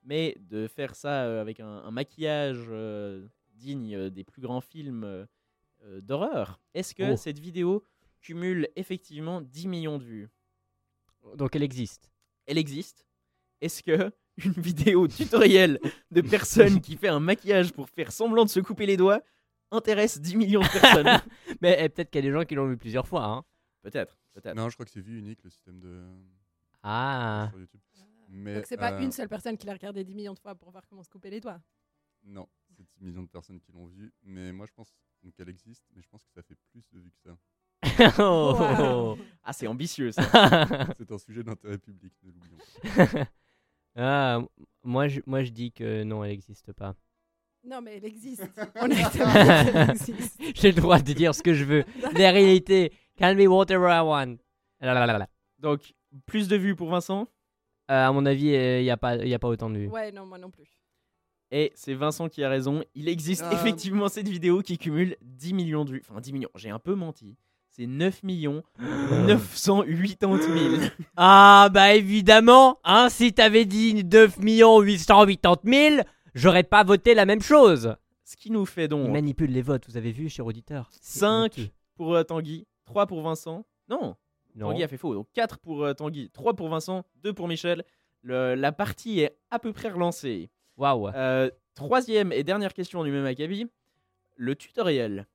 D: mais de faire ça euh, avec un, un maquillage euh, digne euh, des plus grands films euh, euh, d'horreur, est-ce que
B: Oh.
D: cette vidéo cumule effectivement 10 millions de vues?
B: Donc elle existe.
D: elle existe. Est-ce que une vidéo tutoriel de personne qui fait un maquillage pour faire semblant de se couper les doigts intéresse 10 millions de personnes?
B: Mais eh, peut-être qu'il y a des gens qui l'ont vu plusieurs fois. Hein.
D: Peut-être, peut-être.
G: Non, je crois que c'est vue unique le système de
B: Ah.
G: sur YouTube. Mais
C: Donc c'est pas
G: euh,
C: une seule personne qui l'a regardé 10 millions de fois pour voir comment se couper les doigts.
G: Non, c'est 10 millions de personnes qui l'ont vue. Mais moi, je pense qu'elle existe, mais je pense que ça fait plus de vues que ça.
B: Oh.
C: Wow.
D: Ah, c'est ambitieux ça.
G: C'est un sujet d'intérêt public, ne l'oublions pas.
B: ah, moi je, moi je dis que non, elle n'existe pas.
C: Non mais elle existe. On existe.
B: J'ai le droit de dire ce que je veux. La réalité, can be whatever I want.
D: Donc, plus de vues pour Vincent?
B: Euh, à mon avis, il n'y a, pas- y a pas autant de vues.
C: Ouais, non, moi non plus.
D: Et c'est Vincent qui a raison. Il existe
G: Ah.
D: effectivement cette vidéo qui cumule 10 millions de vues. Enfin, 10 millions, j'ai un peu menti. C'est 9 millions 980 000.
B: Ah bah évidemment, hein, si t'avais dit 9 880 000, j'aurais pas voté la même chose.
D: Ce qui nous fait
B: Il
D: donc
B: manipule les votes, vous avez vu, cher auditeur. C'est
D: 5
B: honteux.
D: pour euh, Tanguy, 3 pour Vincent. Non,
B: Non.
D: Tanguy a fait faux. Donc 4 pour euh, Tanguy, 3 pour Vincent, 2 pour Michel. Le- la partie est à peu près relancée.
B: Waouh.
D: Euh, troisième et dernière question du même acabit. Le tutoriel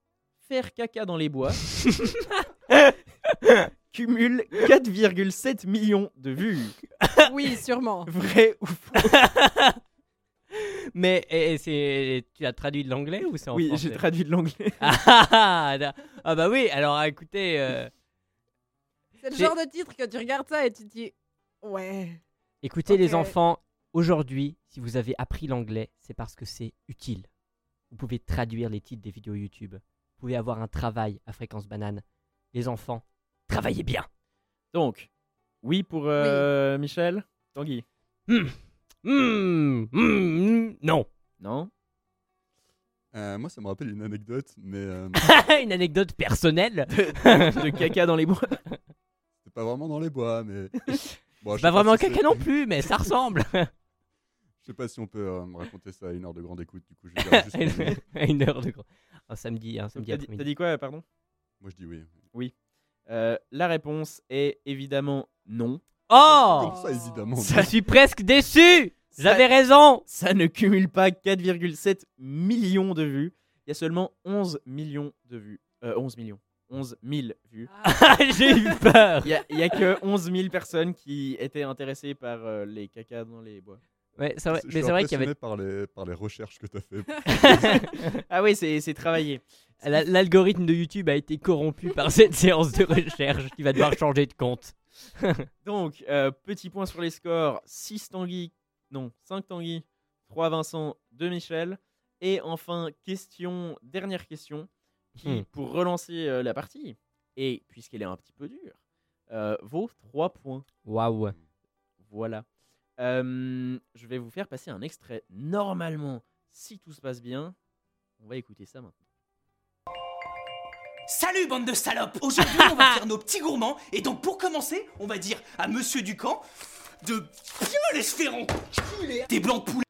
D: Faire caca dans les bois cumule 4,7 millions de vues.
C: Oui, sûrement.
D: Vrai ou faux?
B: Mais et, et c'est, tu as traduit de l'anglais ou c'est en
D: Oui,
B: français?
D: j'ai traduit de l'anglais.
B: ah, ah, ah, ah, bah oui, alors écoutez, euh,
C: C'est le genre de titre que tu regardes ça et tu te dis ouais.
B: Écoutez les enfants, aujourd'hui, si vous avez appris l'anglais, c'est parce que c'est utile. Vous pouvez traduire les titres des vidéos YouTube. Vous pouvez avoir un travail à fréquence banane. Les enfants, travaillez bien.
D: Donc, oui pour euh, Michel Tanguy
B: Hmm. Hmm. Hmm. Non.
D: Non?
G: Euh, moi, ça me rappelle une anecdote, mais euh,
B: Une anecdote personnelle.
D: De caca dans les bois
G: pas vraiment dans les bois, mais. Bon,
B: Pas vraiment
G: si
B: caca non plus, mais ça ressemble.
G: Je sais pas si on peut euh, me raconter ça à une heure de grande écoute, du coup, je vais dire juste oui.
B: À une heure de grand. Un samedi, un samedi
D: T'as dit,
B: après-midi.
D: t'as dit quoi, pardon?
G: Moi, je dis oui.
D: Euh, La réponse est évidemment non.
B: Oh
G: Comme ça, évidemment.
B: Je suis presque déçu J'avais raison
D: Ça ne cumule pas 4,7 millions de vues. Il y a seulement 11 millions de vues. Euh, 11 millions. 11 000 vues.
B: J'ai eu peur
D: Il y a, a que 11 000 personnes qui étaient intéressées par euh, les cacas dans les bois.
B: Ouais, c'est vrai, mais c'est vrai qu'il y avait.
G: impressionné par les, par les recherches que tu as fait.
D: ah oui, c'est c'est travaillé.
B: La- L'algorithme de YouTube a été corrompu par cette séance de recherche. Tu vas devoir changer de compte.
D: Donc, euh, petit point sur les scores 6 Tanguy, non, 5 Tanguy, 3 Vincent, 2 Michel. Et enfin, question, dernière question, qui,
B: Hmm.
D: pour relancer euh, la partie, et puisqu'elle est un petit peu dure, euh, vaut 3 points.
B: Waouh.
D: Voilà. Euh, je vais vous faire passer un extrait. Normalement, si tout se passe bien, on va écouter ça maintenant.
H: Salut bande de salopes Aujourd'hui on va faire nos petits gourmands et donc pour commencer on va dire à Monsieur Ducamp de bien les faire enculer des blancs de poulet.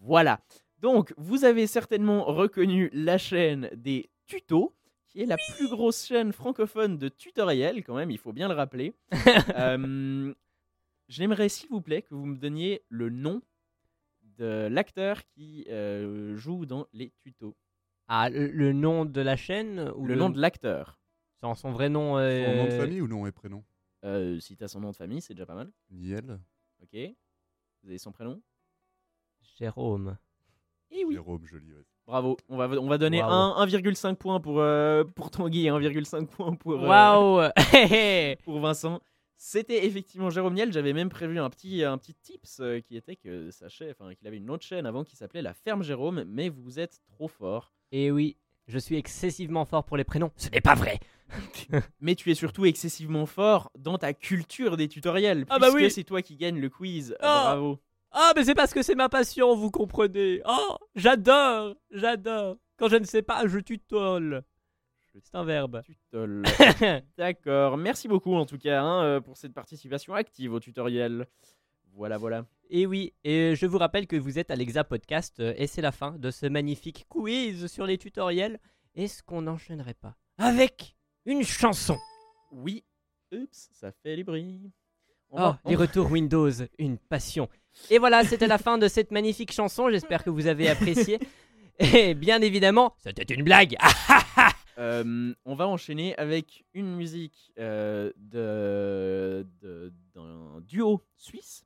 D: Voilà. Donc, vous avez certainement reconnu la chaîne des tutos, qui est la plus grosse chaîne francophone de tutoriels, quand même, il faut bien le rappeler. Euh, J'aimerais, s'il vous plaît, que vous me donniez le nom de l'acteur qui euh, joue dans les tutos.
B: Ah, le, le nom de la chaîne ou
D: Le nom de l'acteur.
B: Son, son vrai nom.
G: Son nom de
B: euh,
G: famille ou nom et prénom?
D: Euh, si t'as son nom de famille, c'est déjà pas mal.
G: Niel,
D: Ok. Vous avez son prénom?
B: Jérôme.
D: Eh oui.
G: Jérôme, joli. ouais.
D: Bravo. On va, on va donner
B: Waouh.
D: un- 1,5 point pour, euh, pour Tanguy et 1,5 point pour, euh,
B: hé.
D: pour Vincent. C'était effectivement Jérôme Niel. J'avais même prévu un petit, un petit tips euh, qui était que sa chaîne, enfin, qu'il avait une autre chaîne avant qui s'appelait La Ferme Jérôme, mais vous êtes trop fort.
B: Et Eh oui, je suis excessivement fort pour les prénoms. Ce n'est pas vrai
D: Mais tu es surtout excessivement fort dans ta culture des tutoriels.
B: Ah bah oui.
D: c'est toi qui gagne le quiz.
B: Ah.
D: Bravo.
B: Ah, mais c'est parce que c'est ma passion, vous comprenez Oh, j'adore J'adore Quand je ne sais pas, je tutole. C'est un verbe.
D: Tutole. D'accord. Merci beaucoup en tout cas hein, euh, pour cette participation active au tutoriel. Voilà, voilà.
B: Et oui, et je vous rappelle que vous êtes à l'Exa Podcast euh, et c'est la fin de ce magnifique quiz sur les tutoriels. Est-ce qu'on n'enchaînerait pas avec une chanson?
D: Oui. Oups, ça fait du bruit. On
B: Oh,
D: va-
B: les retours Windows, une passion. Et voilà, c'était la fin de cette magnifique chanson. J'espère que vous avez apprécié. Et bien évidemment, c'était une blague.
D: Euh, on va enchaîner avec une musique euh, de- de- d'un duo suisse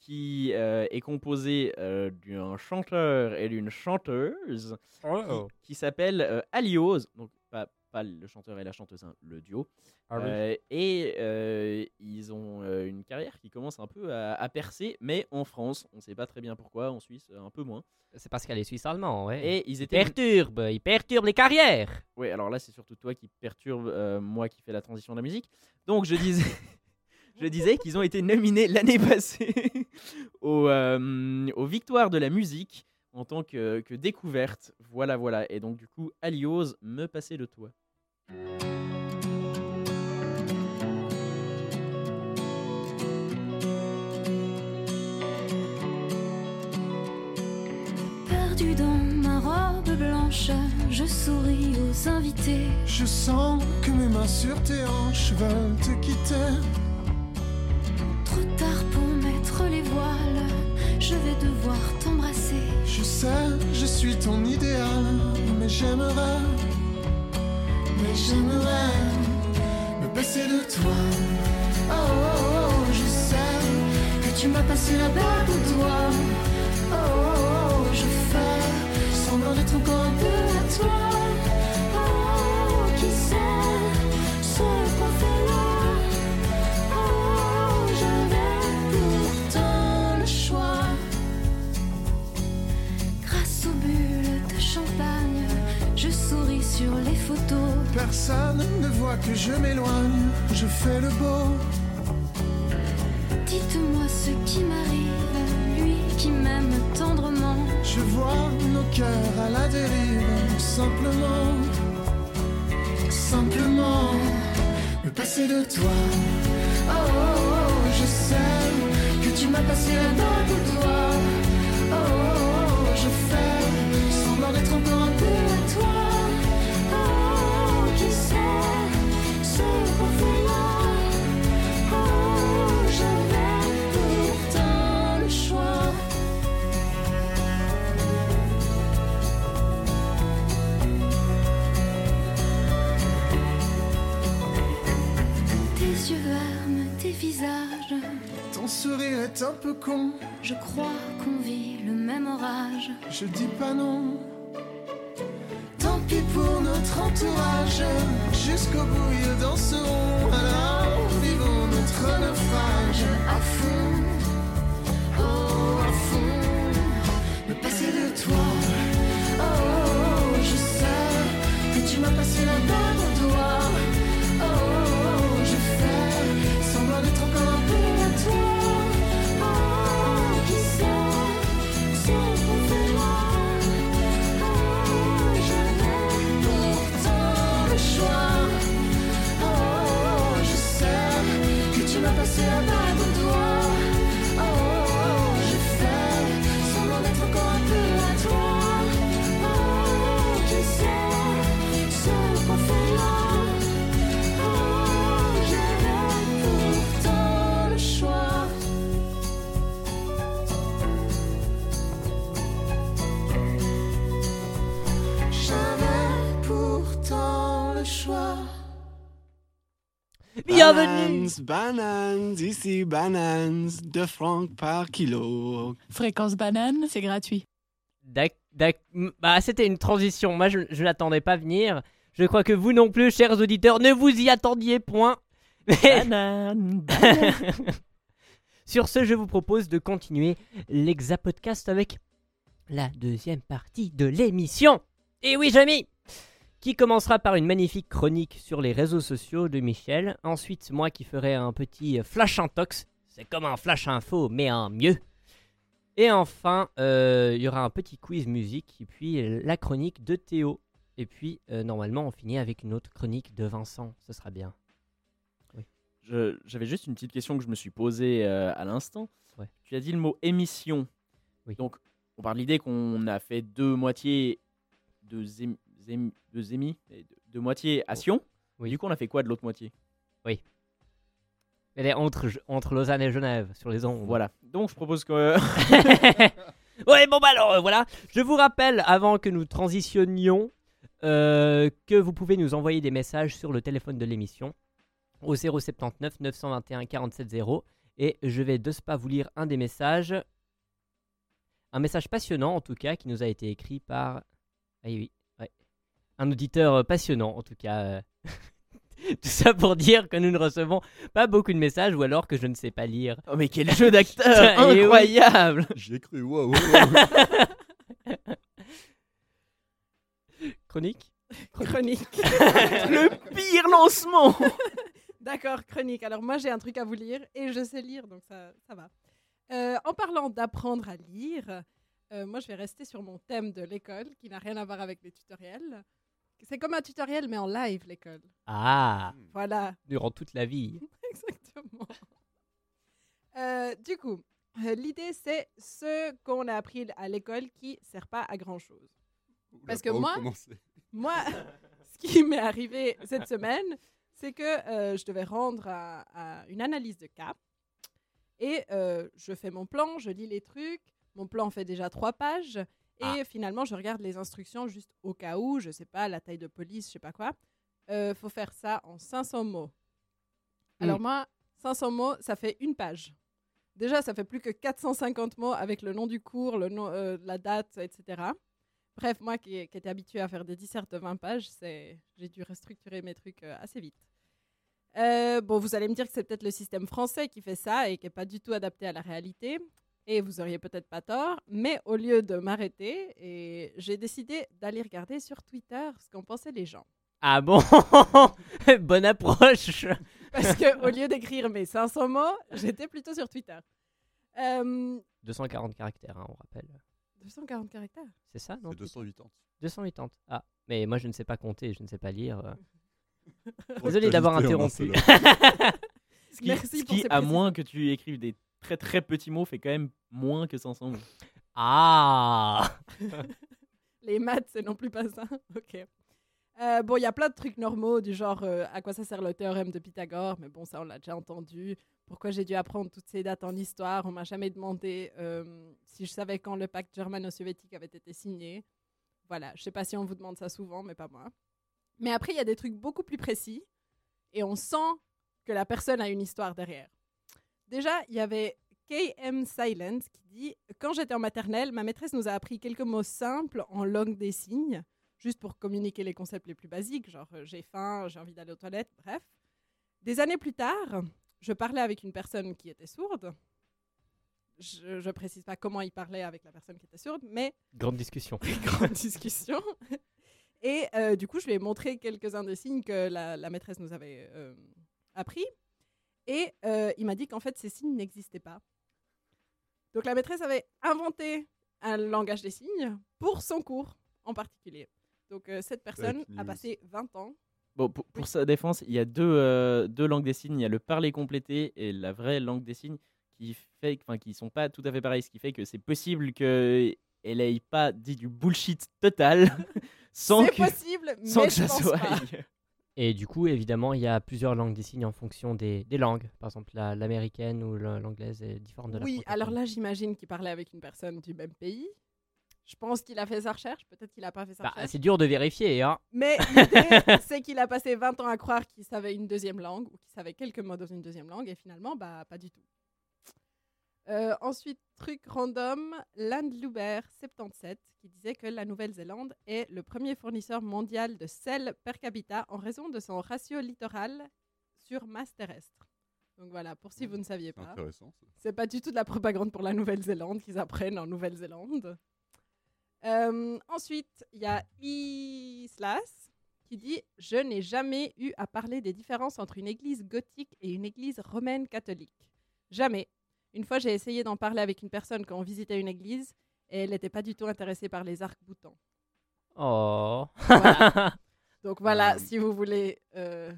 D: qui euh, est composé euh, d'un chanteur et d'une chanteuse
B: Oh.
D: qui, qui s'appelle euh, Aliose. Donc, pas, pas le chanteur et la chanteuse, hein, le duo.
B: Ah oui.
D: Euh, et euh, ils ont euh, une carrière qui commence un peu à, à percer, mais en France, on ne sait pas très bien pourquoi, en Suisse, un peu moins.
B: C'est parce qu'elle est suisse allemand, ouais.
D: Et ils
B: il
D: étaient.
B: perturbe, il perturbe les carrières.
D: Oui, alors là, c'est surtout toi qui perturbe euh, moi qui fais la transition de la musique. Donc, je disais, je disais qu'ils ont été nominés l'année passée aux, euh, aux Victoires de la musique en tant que, que découverte. Voilà, voilà. Et donc, du coup, Aliose, me passer de toi.
E: Perdu dans ma robe blanche, je souris aux invités.
I: Je sens que mes mains sur tes hanches veulent te quitter.
E: Trop tard pour mettre les voiles, je vais devoir t'embrasser.
I: Je sais, je suis ton idéal, mais j'aimerais, mais j'aimerais me passer de toi. Oh, oh, oh, je sais que tu m'as passé la bague au doigt. Oh, oh, oh, je fais semblant d'être encore
J: Personne ne voit que je m'éloigne, je fais le beau.
K: Dites-moi ce qui m'arrive, lui qui m'aime tendrement.
J: Je vois nos cœurs à la dérive, simplement, simplement, me passer de toi. Oh, oh, oh, je sais que tu m'as passé la bague au doigt. Oh, oh, oh, je fais semblant d'être encore un peu con,
K: je crois qu'on vit le même orage.
J: je dis pas non. Notre entourage, jusqu'au bout ils danseront. Alors vivons notre naufrage à fond, oh à fond, me passer de toi. Oh, oh, oh, je sais que tu m'as passé la bague que
B: Bienvenue
L: Bananes, ici bananes, 2 francs par kilo.
F: Fréquence banane, c'est gratuit.
B: Dac, dac- Bah, c'était une transition. Moi, je, je l'attendais pas venir. Je crois que vous non plus, chers auditeurs, ne vous y attendiez point. Mais-
D: Banane,
B: Sur ce, je vous propose de continuer l'Exa-podcast avec la deuxième partie de l'émission. Et oui, Jamy Qui commencera par une magnifique chronique sur les réseaux sociaux de Michel. Ensuite, moi qui ferai un petit flash intox. C'est comme un flash info, mais en mieux. Et enfin, euh, il y aura un petit quiz musique. Et puis la chronique de Théo. Et puis, euh, normalement, on finit avec une autre chronique de Vincent. Ce sera bien.
D: Je- J'avais juste une petite question que je me suis posée euh, à l'instant.
B: Ouais.
D: Tu as dit le mot émission.
B: Oui.
D: Donc, on part de l'idée qu'on a fait deux moitiés de de zémi, de, de moitié à Sion.
B: Oui.
D: Du coup, on a fait quoi de l'autre moitié?
B: Elle est entre, entre Lausanne et Genève, sur les ondes.
D: Voilà. Donc, je propose que.
B: ouais, bon, bah alors euh, voilà. Je vous rappelle, avant que nous transitionnions, euh, que vous pouvez nous envoyer des messages sur le téléphone de l'émission au 079 921 47 0. Et je vais de ce pas vous lire un des messages. Un message passionnant, en tout cas, qui nous a été écrit par. Ah oui, oui. Un auditeur euh, passionnant, en tout cas. euh. Tout ça pour dire que nous ne recevons pas beaucoup de messages ou alors que je ne sais pas lire.
D: Oh, mais quel jeu d'acteur
B: Eh oui.
D: incroyable
G: J'y ai cru, waouh.
B: Chronique?
C: Chronique.
D: Le pire lancement
C: D'accord, chronique. Alors moi j'ai un truc à vous lire et je sais lire, donc ça, ça va. Euh, en parlant d'apprendre à lire, euh, moi je vais rester sur mon thème de l'école qui n'a rien à voir avec les tutoriels. C'est comme un tutoriel mais en live l'école.
B: Ah,
C: Voilà,
B: durant toute la vie.
C: exactement. Euh, du coup, euh, l'idée c'est ce qu'on a appris à l'école qui sert pas à grand chose.
G: Oula,
C: Parce que moi- Moi, ce qui m'est arrivé cette semaine, c'est que euh, je devais rendre à- à une analyse de cas. Et euh, je fais mon plan, je lis les trucs. Mon plan fait déjà trois pages. Et finalement, je regarde les instructions juste au cas où, je sais pas, la taille de police, je sais pas quoi. Euh, faut faire ça en 500 mots. Alors moi, 500 mots, ça fait une page. Déjà, ça fait plus que 450 mots avec le nom du cours, le nom, euh, la date, etc. Bref, moi qui, qui étais habituée à faire des dissertes de 20 pages, j'ai dû restructurer mes trucs euh, assez vite. Euh, bon, vous allez me dire que c'est peut-être le système français qui fait ça et qui n'est pas du tout adapté à la réalité. Et vous auriez peut-être pas tort, mais au lieu de m'arrêter, et j'ai décidé d'aller regarder sur Twitter ce qu'en pensaient les gens.
B: Ah bon? Bonne approche
C: Parce que au lieu d'écrire mes 500 mots, j'étais plutôt sur Twitter. Euh,
B: 240 caractères, hein, on rappelle.
C: 240 caractères?
B: C'est ça, non?
G: C'est 280.
B: 280. Ah, mais moi je ne sais pas compter, je ne sais pas lire. Désolé d'avoir interrompu.
D: Ce qui,
C: Merci
D: ce
C: pour
D: qui, à moins que tu écrives des très très petits mots, fait quand même moins que 500 mots.
B: ah
C: Les maths, c'est non plus pas ça. ok. Euh, bon, il y a plein de trucs normaux du genre euh, à quoi ça sert le théorème de Pythagore, mais bon, ça on l'a déjà entendu. Pourquoi j'ai dû apprendre toutes ces dates en histoire? On m'a jamais demandé euh, si je savais quand le pacte germano-soviétique avait été signé. Voilà, je sais pas si on vous demande ça souvent, mais pas moi. Mais après, il y a des trucs beaucoup plus précis et on sent que la personne a une histoire derrière. Déjà, il y avait KM Silent qui dit Quand j'étais en maternelle, ma maîtresse nous a appris quelques mots simples en langue des signes, juste pour communiquer les concepts les plus basiques, genre euh, j'ai faim, j'ai envie d'aller aux toilettes, bref. Des années plus tard, je parlais avec une personne qui était sourde. Je ne précise pas comment il parlait avec la personne qui était sourde, mais
B: Grande discussion.
C: grande discussion. Et euh, du coup, je lui ai montré quelques-uns des signes que la, la maîtresse nous avait euh, appris. Et euh, il m'a dit qu'en fait, ces signes n'existaient pas. Donc la maîtresse avait inventé un langage des signes pour son cours en particulier. Donc euh, cette personne a passé 20 ans.
D: Bon, pour, pour sa défense, il y a deux, euh, deux langues des signes. Il y a le parler complété et la vraie langue des signes qui fait, enfin, qui sont pas tout à fait pareils. Ce qui fait que c'est possible que elle ait pas dit du bullshit total sans
C: C'est
D: que,
C: possible,
D: sans
C: mais
D: que
C: je
D: ça
C: pense
D: soit.
C: pas.
B: Et du coup, évidemment, il y a plusieurs langues des signes en fonction des, des langues. Par exemple, la- l'américaine ou la- l'anglaise est différente de la
C: Oui, alors là, j'imagine qu'il parlait avec une personne du même pays. Je pense qu'il a fait sa recherche. Peut-être qu'il n'a pas fait sa
B: Bah,
C: recherche.
B: c'est dur de vérifier, hein.
C: Mais l'idée, c'est qu'il a passé 20 ans à croire qu'il savait une deuxième langue ou qu'il savait quelques mots dans une deuxième langue et finalement, bah, pas du tout. Euh, ensuite, truc random, Landluber 77 qui disait que la Nouvelle-Zélande est le premier fournisseur mondial de sel per capita en raison de son ratio littoral sur masse terrestre. Donc voilà, pour si vous ne saviez pas.
G: intéressant.
C: C'est pas du tout de la propagande pour la Nouvelle-Zélande qu'ils apprennent en Nouvelle-Zélande. Euh, ensuite, il y a Islas qui dit Je n'ai jamais eu à parler des différences entre une église gothique et une église romaine catholique. Jamais. Une fois, j'ai essayé d'en parler avec une personne quand on visitait une église et elle n'était pas du tout intéressée par les arcs-boutants.
B: Oh.
C: Voilà. Donc voilà,
G: Euh,
C: si vous voulez euh,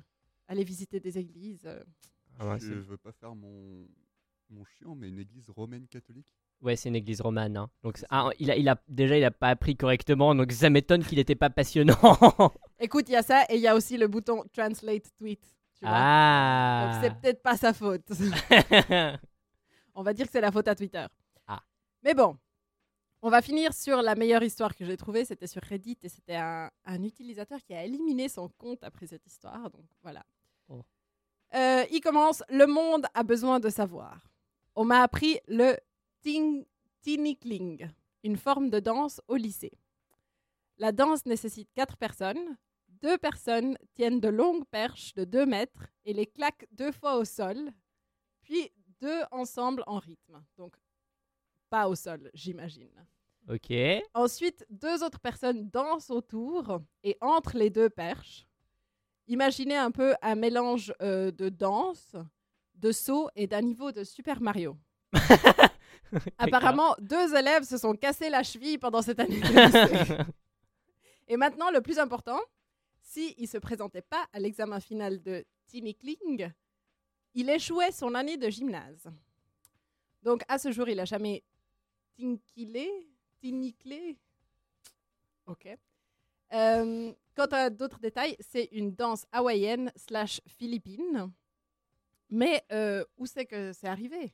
C: aller visiter des églises. euh,
B: Ah ouais,
G: je
B: c'est-
G: veux pas faire mon, mon chiant, mais une église romaine catholique.
B: Ouais, c'est une église romane. hein. Donc, c'est- ah, il a, il a, déjà, il a pas appris correctement, donc ça m'étonne qu'il n'était pas passionnant.
C: Écoute, il y a ça et il y a aussi le bouton Translate Tweet. Tu vois. Donc
B: ah.
C: c'est peut-être pas sa faute. On va dire que c'est la faute à Twitter.
B: Ah.
C: Mais bon, on va finir sur la meilleure histoire que j'ai trouvée. C'était sur Reddit et c'était un, un utilisateur qui a éliminé son compte après cette histoire. Donc voilà.
B: Oh.
C: Euh, il commence Le monde a besoin de savoir. On m'a appris le tinikling, une forme de danse au lycée. La danse nécessite quatre personnes. Deux personnes tiennent de longues perches de 2 mètres et les claquent deux fois au sol, puis deux ensemble en rythme. Donc, pas au sol, j'imagine.
B: ok.
C: Ensuite, deux autres personnes dansent autour et entre les deux perches. Imaginez un peu un mélange euh, de danse, de saut et d'un niveau de Super Mario. Apparemment, deux élèves se sont cassés la cheville pendant cette année. Et maintenant, le plus important, s'il ne se présentait pas à l'examen final de Tinikling, il échouait son année de gymnase. Donc, à ce jour, il n'a jamais tinkilé, tiniclé. Ok. Euh, quant à d'autres détails, c'est une danse hawaïenne slash philippine. Mais euh, où c'est que c'est arrivé?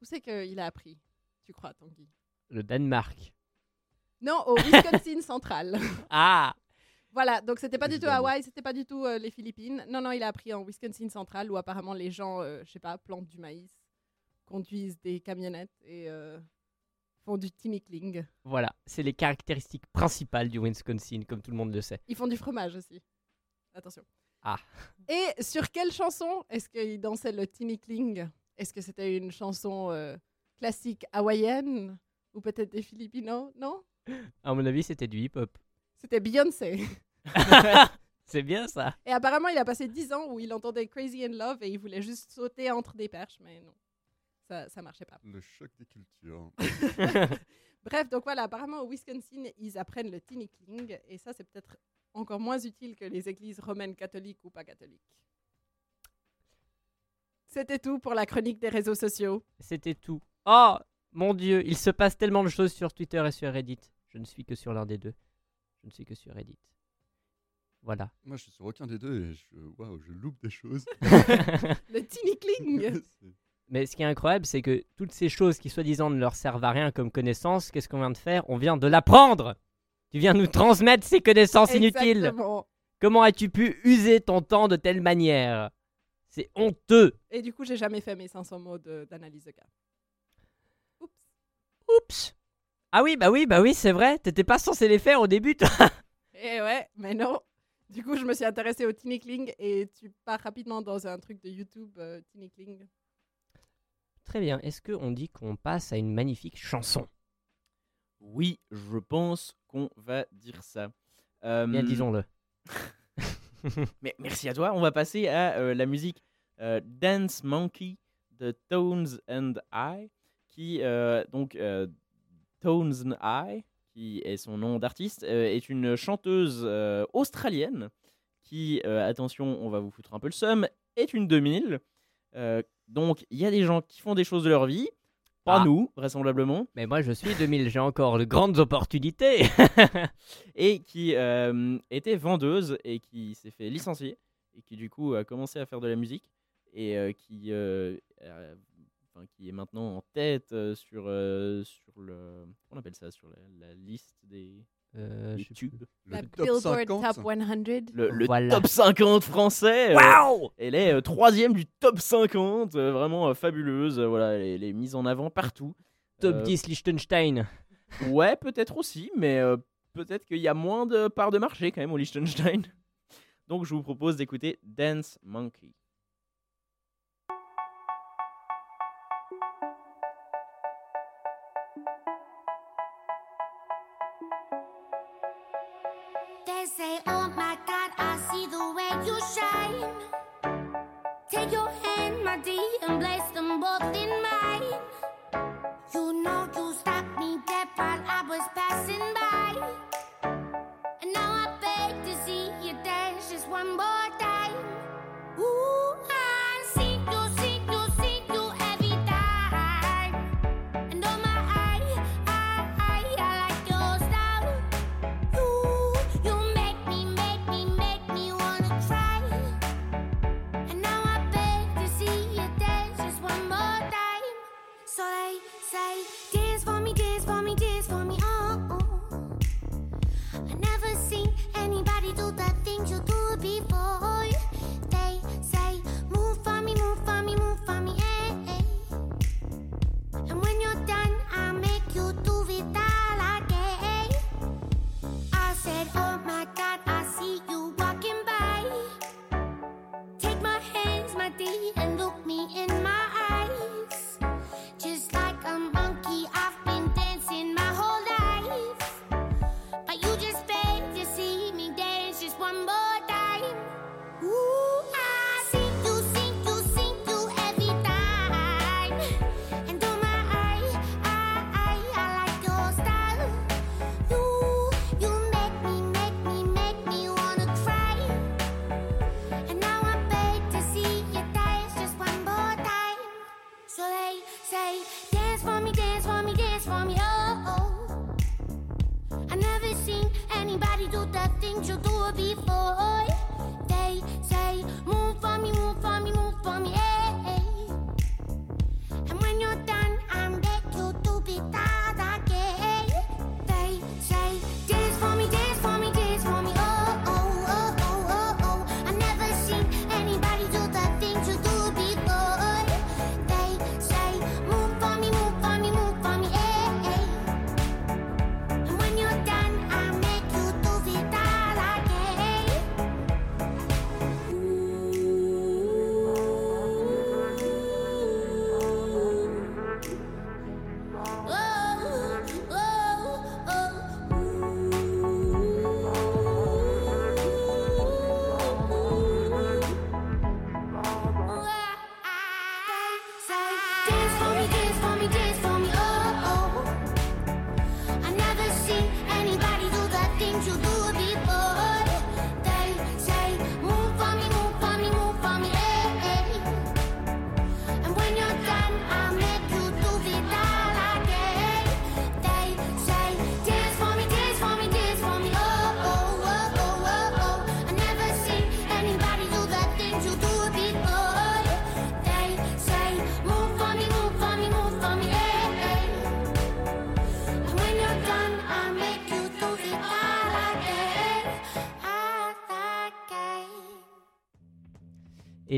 C: Où c'est qu'il a appris Tu crois, Tanguy?
B: Le Danemark.
C: Non, au Wisconsin central.
B: Ah.
C: Voilà, donc c'était pas du tout. Hawaï, c'était pas du tout euh, les Philippines. Non, non, il a appris en Wisconsin central où apparemment les gens, euh, je sais pas, plantent du maïs, conduisent des camionnettes et euh, font du tinikling.
B: Voilà, c'est les caractéristiques principales du Wisconsin, comme tout le monde le sait.
C: Ils font du fromage aussi. Attention.
B: Ah.
C: Et sur quelle chanson est-ce qu'ils dansaient le tinikling Est-ce que c'était une chanson euh, classique hawaïenne ou peut-être des Philippinos Non?
B: À mon avis, c'était du hip-hop.
C: C'était Beyoncé.
B: C'est bien ça.
C: Et apparemment, il a passé 10 ans où il entendait Crazy in Love et il voulait juste sauter entre des perches, mais non, ça, ça marchait pas.
G: Le choc des cultures.
C: Bref, donc voilà, apparemment au Wisconsin, ils apprennent le tinikling et ça, c'est peut-être encore moins utile que les églises romaines catholiques ou pas catholiques. C'était tout pour la chronique des réseaux sociaux.
B: C'était tout. Oh mon dieu, il se passe tellement de choses sur Twitter et sur Reddit. Je ne suis que sur l'un des deux. Je ne suis que sur Reddit. Voilà.
G: Moi, je suis sur aucun des deux et je, waouh, je loupe des choses.
C: Le tinikling
B: Mais ce qui est incroyable, c'est que toutes ces choses qui soi-disant ne leur servent à rien comme connaissances, qu'est-ce qu'on vient de faire? On vient de l'apprendre Tu viens nous transmettre ces connaissances inutiles
C: Exactement.
B: Comment as-tu pu user ton temps de telle manière? C'est honteux
C: Et du coup, j'ai jamais fait mes 500 mots de- d'analyse de cas. Oups.
B: Oups Ah oui, bah oui, bah oui, c'est vrai, t'étais pas censé les faire au début, toi
C: Eh ouais, mais non. Du coup, je me suis intéressée au tinikling et tu pars rapidement dans un truc de YouTube euh, tinikling.
B: Très bien, est-ce qu'on dit qu'on passe à une magnifique chanson?
D: Oui, je pense qu'on va dire ça. Euh,
B: Bien, disons-le.
D: Mais merci à toi. On va passer à euh, la musique euh, Dance Monkey de Tones and I, qui euh, donc euh, Tones and I, qui est son nom d'artiste, euh, est une chanteuse euh, australienne qui, euh, attention, on va vous foutre un peu le seum, est une 2000. Euh, donc il y a des gens qui font des choses de leur vie, pas
B: Ah.
D: nous vraisemblablement.
B: Mais moi je suis 2000, j'ai encore de grandes opportunités
D: et qui euh, était vendeuse et qui s'est fait licencier et qui du coup a commencé à faire de la musique et euh, qui, euh, enfin, qui est maintenant en tête euh, sur, euh, sur le on appelle ça sur la, la liste des,
B: Euh,
D: des tubes
G: Le
C: La
G: top
C: Billboard
G: 50.
C: Top 100.
D: le, le
B: Voilà.
D: top 50 français euh,
B: Waouh
D: elle est euh, troisième du top 50 euh, vraiment euh, fabuleuse euh, voilà elle est, elle est mise en avant partout
B: Top
D: Euh,
B: 10 Liechtenstein.
D: Ouais, peut-être aussi, mais euh, peut-être qu'il y a moins de parts de marché quand même au Liechtenstein. Donc je vous propose d'écouter Dance Monkey.
M: Shine. Take your hand, my dear, and place them both in mine.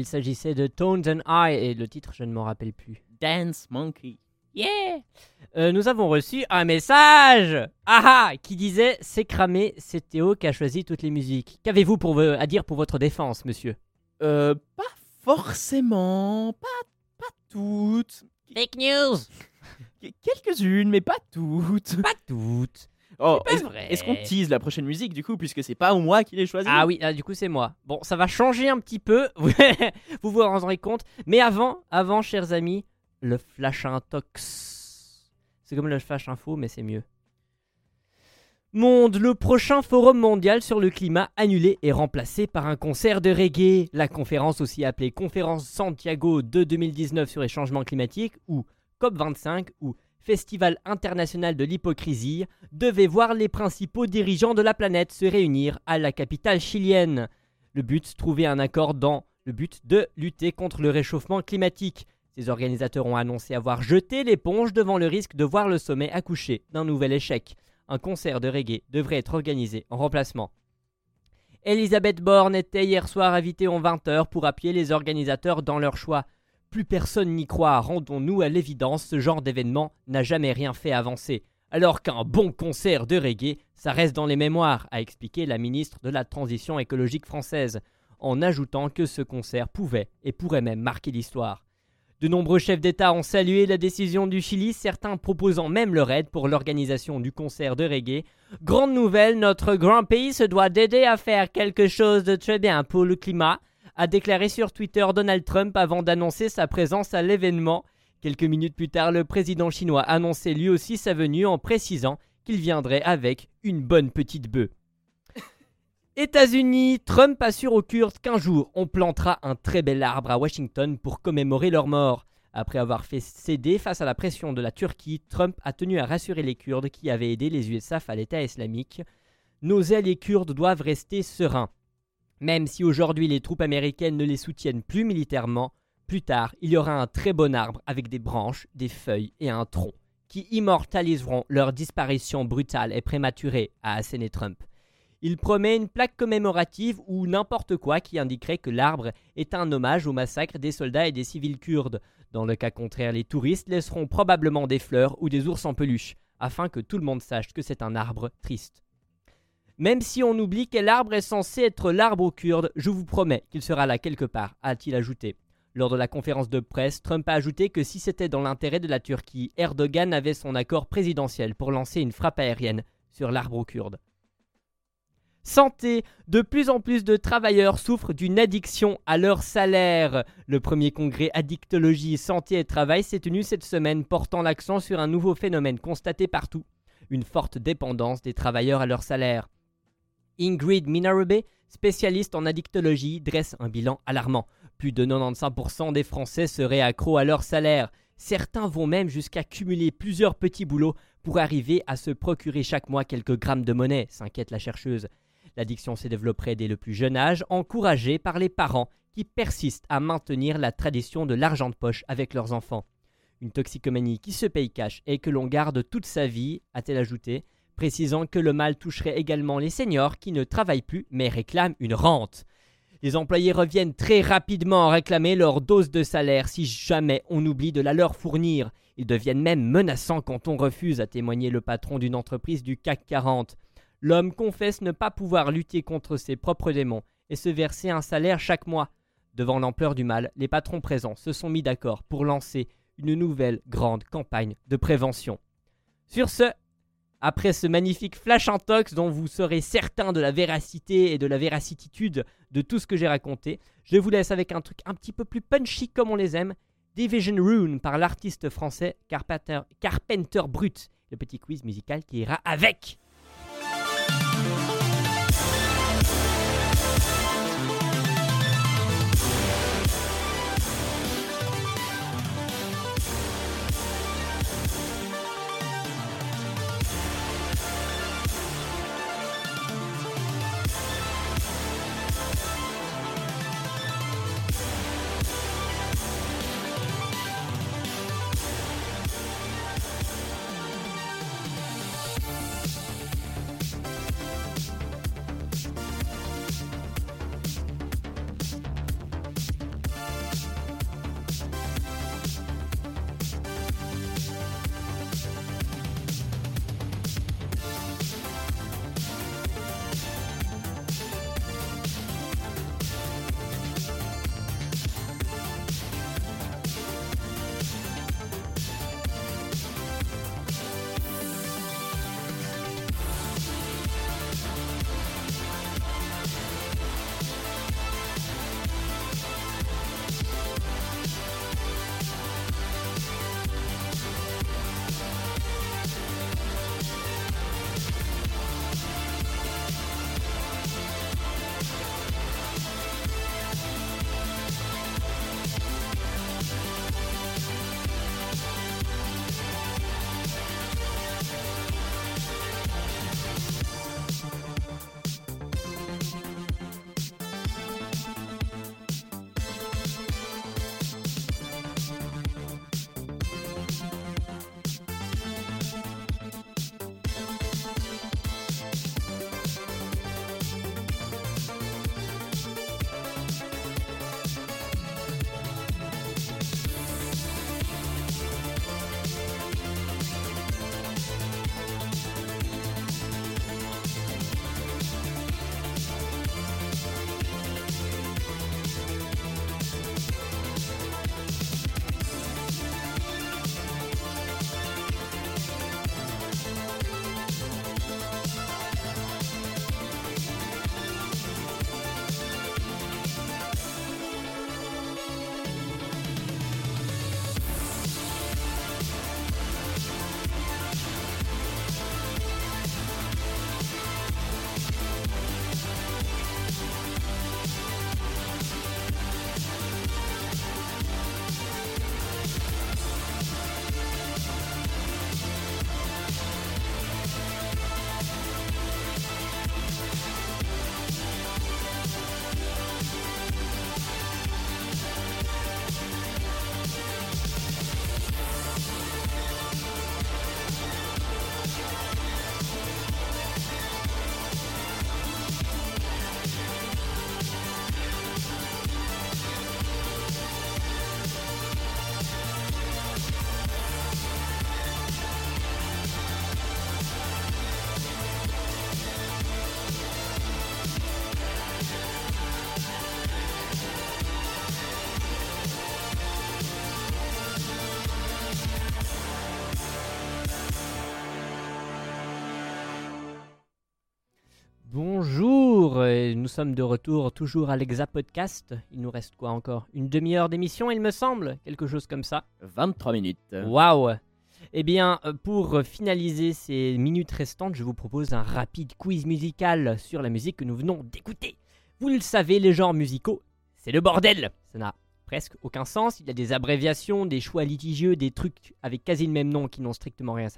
B: Il s'agissait de Tones and I, et le titre, je ne m'en rappelle plus.
D: Dance Monkey.
B: Yeah Euh, Nous avons reçu un message Ah ah Qui disait C'est cramé, c'est Théo qui a choisi toutes les musiques. Qu'avez-vous pour à dire pour votre défense, monsieur?
D: Euh, pas forcément, pas, pas toutes.
B: Fake news
D: Qu- Quelques-unes, mais pas toutes.
B: Pas toutes
D: Oh, est-ce
B: vrai.
D: est-ce qu'on tease la prochaine musique du coup, puisque c'est pas moi qui l'ai choisi
B: Ah oui, ah, du coup c'est moi. Bon, ça va changer un petit peu, vous vous rendrez compte. Mais avant, avant, chers amis, le flash intox. C'est comme le flash info, mais c'est mieux. Monde, le prochain forum mondial sur le climat annulé et remplacé par un concert de reggae. La conférence aussi appelée Conférence Santiago de 2019 sur les changements climatiques ou COP25 ou Festival international de l'hypocrisie devait voir les principaux dirigeants de la planète se réunir à la capitale chilienne. Le but, trouver un accord dans le but de lutter contre le réchauffement climatique. Ces organisateurs ont annoncé avoir jeté l'éponge devant le risque de voir le sommet accoucher d'un nouvel échec. Un concert de reggae devrait être organisé en remplacement. Elisabeth Borne était hier soir invitée en 20h pour appuyer les organisateurs dans leur choix. Plus personne n'y croit, rendons-nous à l'évidence, ce genre d'événement n'a jamais rien fait avancer. Alors qu'un bon concert de reggae, ça reste dans les mémoires, a expliqué la ministre de la Transition écologique française, en ajoutant que ce concert pouvait et pourrait même marquer l'histoire. De nombreux chefs d'État ont salué la décision du Chili, certains proposant même leur aide pour l'organisation du concert de reggae. Grande nouvelle, notre grand pays se doit d'aider à faire quelque chose de très bien pour le climat, a déclaré sur Twitter Donald Trump avant d'annoncer sa présence à l'événement. Quelques minutes plus tard, le président chinois annonçait lui aussi sa venue en précisant qu'il viendrait avec une bonne petite bœuf. États-Unis, Trump assure aux Kurdes qu'un jour on plantera un très bel arbre à Washington pour commémorer leur mort. Après avoir fait céder face à la pression de la Turquie, Trump a tenu à rassurer les Kurdes qui avaient aidé les USAF à l'État islamique. Nos alliés kurdes doivent rester sereins. Même si aujourd'hui les troupes américaines ne les soutiennent plus militairement, plus tard il y aura un très bon arbre avec des branches, des feuilles et un tronc qui immortaliseront leur disparition brutale et prématurée, a asséné Trump. Il promet une plaque commémorative ou n'importe quoi qui indiquerait que l'arbre est un hommage au massacre des soldats et des civils kurdes. Dans le cas contraire, les touristes laisseront probablement des fleurs ou des ours en peluche, afin que tout le monde sache que c'est un arbre triste. Même si on oublie quel arbre est censé être l'arbre aux Kurdes, je vous promets qu'il sera là quelque part, a-t-il ajouté. Lors de la conférence de presse, Trump a ajouté que si c'était dans l'intérêt de la Turquie, Erdogan avait son accord présidentiel pour lancer une frappe aérienne sur l'arbre aux Kurdes. Santé. De plus en plus de travailleurs souffrent d'une addiction à leur salaire. Le premier congrès Addictologie, Santé et Travail s'est tenu cette semaine, portant l'accent sur un nouveau phénomène constaté partout une forte dépendance des travailleurs à leur salaire. Ingrid Minarube, spécialiste en addictologie, dresse un bilan alarmant. Plus de 95% des Français seraient accros à leur salaire. Certains vont même jusqu'à cumuler plusieurs petits boulots pour arriver à se procurer chaque mois quelques grammes de monnaie, s'inquiète la chercheuse. L'addiction se développerait dès le plus jeune âge, encouragée par les parents qui persistent à maintenir la tradition de l'argent de poche avec leurs enfants. Une toxicomanie qui se paye cash et que l'on garde toute sa vie, a-t-elle ajouté, précisant que le mal toucherait également les seniors qui ne travaillent plus mais réclament une rente. Les employés reviennent très rapidement à réclamer leur dose de salaire si jamais on oublie de la leur fournir. Ils deviennent même menaçants quand on refuse, a témoigné le patron d'une entreprise du CAC 40. L'homme confesse ne pas pouvoir lutter contre ses propres démons et se verser un salaire chaque mois. Devant l'ampleur du mal, les patrons présents se sont mis d'accord pour lancer une nouvelle grande campagne de prévention. Sur ce, après ce magnifique flash intox dont vous serez certain de la véracité et de la véracitude de tout ce que j'ai raconté, je vous laisse avec un truc un petit peu plus punchy comme on les aime, Division Rune par l'artiste français Carpenter Brut, le petit quiz musical qui ira avec. Sommes de retour toujours à l'Exa Podcast. Il nous reste quoi encore? Une demi-heure d'émission, il me semble? Quelque chose comme ça?
D: 23 minutes.
B: Waouh Eh bien, euh, pour finaliser ces minutes restantes, je vous propose un rapide quiz musical sur la musique que nous venons d'écouter. Vous le savez, les genres musicaux, c'est le bordel Ça n'a presque aucun sens. Il y a des abréviations, des choix litigieux, des trucs avec quasi le même nom qui n'ont strictement rien,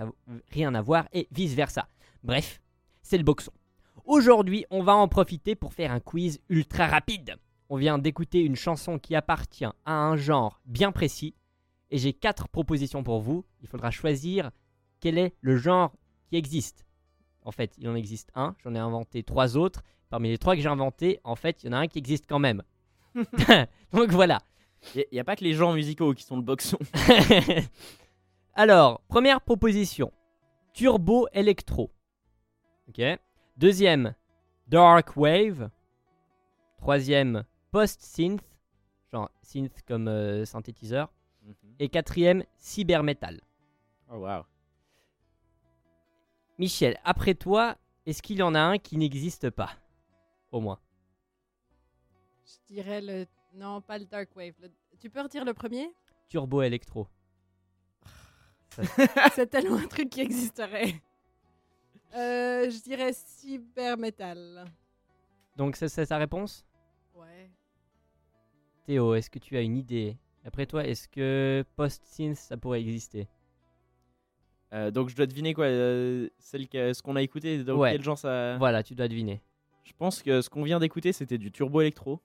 B: rien à voir, et vice-versa. Bref, c'est le boxon. Aujourd'hui, on va en profiter pour faire un quiz ultra rapide. On vient d'écouter une chanson qui appartient à un genre bien précis et j'ai quatre propositions pour vous. Il faudra choisir quel est le genre qui existe. En fait, il en existe un, j'en ai inventé trois autres. Parmi les trois que j'ai inventés, en fait, il y en a un qui existe quand même. Donc voilà.
D: Il n'y a pas que les genres musicaux qui sont le boxon.
B: Alors, première proposition. Turbo Electro. Ok. Deuxième, Dark Wave. Troisième, Post Synth. Genre synth comme euh, synthétiseur. Et quatrième, Cyber Metal.
D: Oh wow.
B: Michel, après toi, est-ce qu'il y en a un qui n'existe pas? Au moins.
C: Je dirais le. Non, pas le Dark Wave. le- Tu peux redire le premier?
B: Turbo Electro.
C: C'est tellement un truc qui existerait. Euh, je dirais cyber metal.
B: Donc c'est c'est ta réponse?
C: Ouais.
B: Théo, est-ce que tu as une idée? Après toi, est-ce que post-synth ça pourrait exister?
D: Euh, donc je dois deviner quoi euh, celle que, Ce qu'on a écouté, dans
B: Ouais.
D: quel genre ça...
B: Voilà, tu dois deviner.
D: Je pense que ce qu'on vient d'écouter, c'était du turbo électro.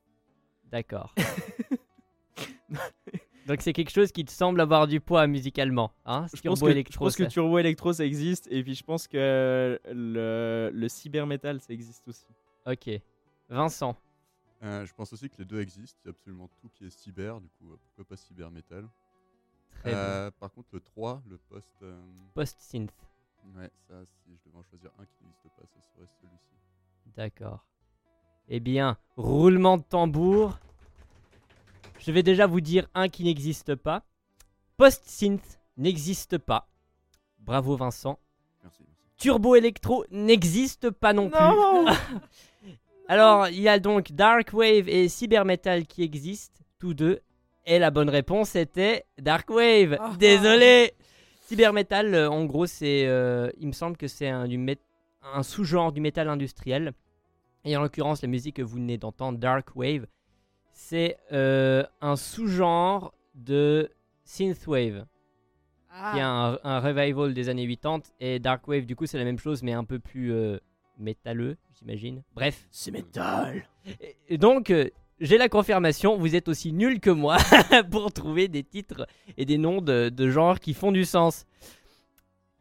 B: D'accord. Donc c'est quelque chose qui te semble avoir du poids musicalement, hein
D: Je pense,
B: Turbo
D: que, je
B: Electro,
D: pense que
B: ça-
D: turbo électro ça existe et puis je pense que le, le cyber metal ça existe aussi.
B: Ok. Vincent.
G: Euh, je pense aussi que les deux existent. Il y a absolument tout qui est cyber, du coup, euh, pourquoi pas cyber metal.
B: Très
G: Euh, Par contre, le 3, le post. euh,
B: Post-synth.
G: Ouais, ça, si je devais en choisir un qui n'existe pas, ce serait celui-ci.
B: D'accord. Eh bien, roulement de tambour. Je vais déjà vous dire un qui n'existe pas. Post-synth n'existe pas. Bravo Vincent.
G: Merci, merci.
B: Turbo Electro n'existe pas non,
D: Non
B: plus. Alors, il y a donc Dark Wave et Cyber Metal qui existent, tous deux. Et la bonne réponse était Dark Wave.
C: Oh.
B: Désolé. Cyber Metal, euh, en gros, c'est, euh, il me semble que c'est un, un sous-genre du métal industriel. Et en l'occurrence, la musique que vous venez d'entendre, Dark Wave, c'est euh, un sous-genre de Synthwave.
C: Ah,
B: qui est un, un revival des années 80 et Dark Wave. Du coup c'est la même chose mais un peu plus euh, métalleux j'imagine. Bref.
D: C'est métal.
B: et, et donc euh, j'ai la confirmation vous êtes aussi nuls que moi pour trouver des titres et des noms de, de genres qui font du sens.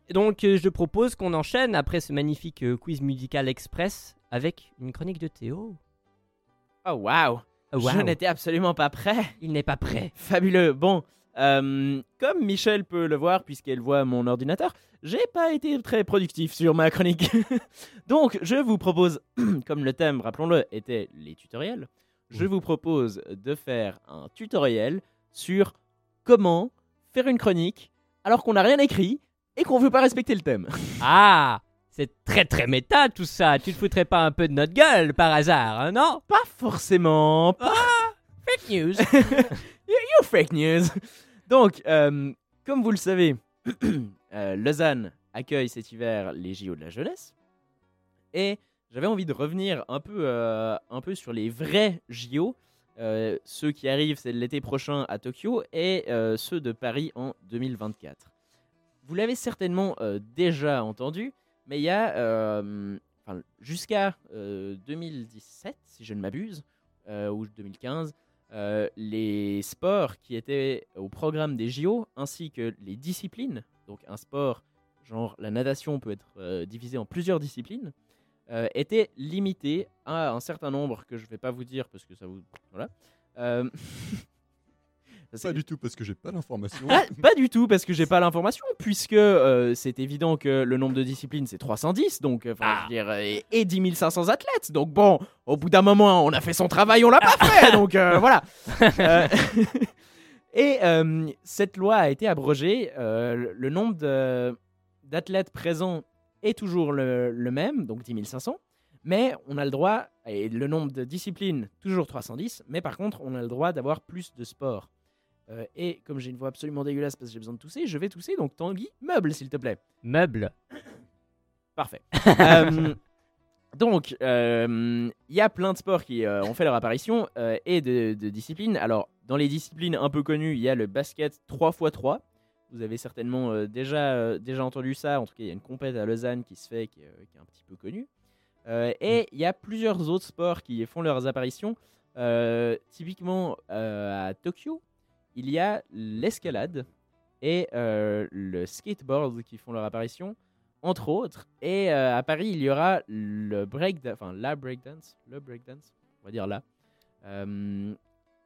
B: Et donc je propose qu'on enchaîne après ce magnifique quiz musical express avec une chronique de Théo.
D: Oh wow. Je n'étais absolument pas prêt.
B: il n'est pas prêt
D: Fabuleux. Bon, euh, comme Michel peut le voir puisqu'elle voit mon ordinateur, j'ai pas été très productif sur ma chronique. Donc, je vous propose, comme le thème, rappelons-le, était les tutoriels, je vous propose de faire un tutoriel sur comment faire une chronique alors qu'on n'a rien écrit et qu'on veut pas respecter le thème.
B: ah c'est très très méta tout ça tu te foutrais pas un peu de notre gueule par hasard hein, non?
D: Pas forcément, pas
B: fake news
D: You fake news. Donc, euh, comme vous le savez, euh, Lausanne accueille cet hiver les JO de la jeunesse. Et j'avais envie de revenir un peu, euh, un peu sur les vrais JO. Euh, ceux qui arrivent, c'est l'été prochain à Tokyo, et euh, ceux de Paris en 2024. Vous l'avez certainement déjà entendu, mais il y a, euh, jusqu'à euh, 2017, si je ne m'abuse, euh, ou 2015, euh, les sports qui étaient au programme des JO, ainsi que les disciplines. Donc un sport, genre la natation peut être euh, divisé en plusieurs disciplines, euh, étaient limités à un certain nombre que je ne vais pas vous dire parce que ça vous... Voilà. Euh,
G: Pas du tout, parce que j'ai pas l'information.
D: ah, pas du tout, parce que j'ai pas l'information, puisque euh, c'est évident que le nombre de disciplines c'est 310, donc euh, enfin, je veux dire, et, et 10 500 athlètes. Donc bon, au bout d'un moment, on a fait son travail, on l'a pas fait, donc euh, voilà. Euh, et euh, cette loi a été abrogée. euh, le- nombre de- d'athlètes présents est toujours le, le même, donc 10 500, mais on a le droit, et le nombre de disciplines, toujours 310, mais par contre, on a le droit d'avoir plus de sports. Euh, et comme j'ai une voix absolument dégueulasse parce que j'ai besoin de tousser, je vais tousser, donc Tanguy, meuble s'il te plaît.
B: Meuble.
D: Parfait. Euh, donc, euh, il y a plein de sports qui euh, ont fait leur apparition euh, et de, de disciplines. Alors, dans les disciplines un peu connues, il y a le basket 3x3. Vous avez certainement euh, déjà, euh, déjà entendu ça. En tout cas, il y a une compète à Lausanne qui se fait, qui, est, euh, qui est un petit peu connue. Euh, et il y a plusieurs autres sports qui font leurs apparitions. Euh, typiquement, euh, à Tokyo, il y a l'escalade et euh, le skateboard qui font leur apparition entre autres. Et euh, à Paris, il y aura le break, enfin la breakdance, le breakdance, on va dire là. Euh,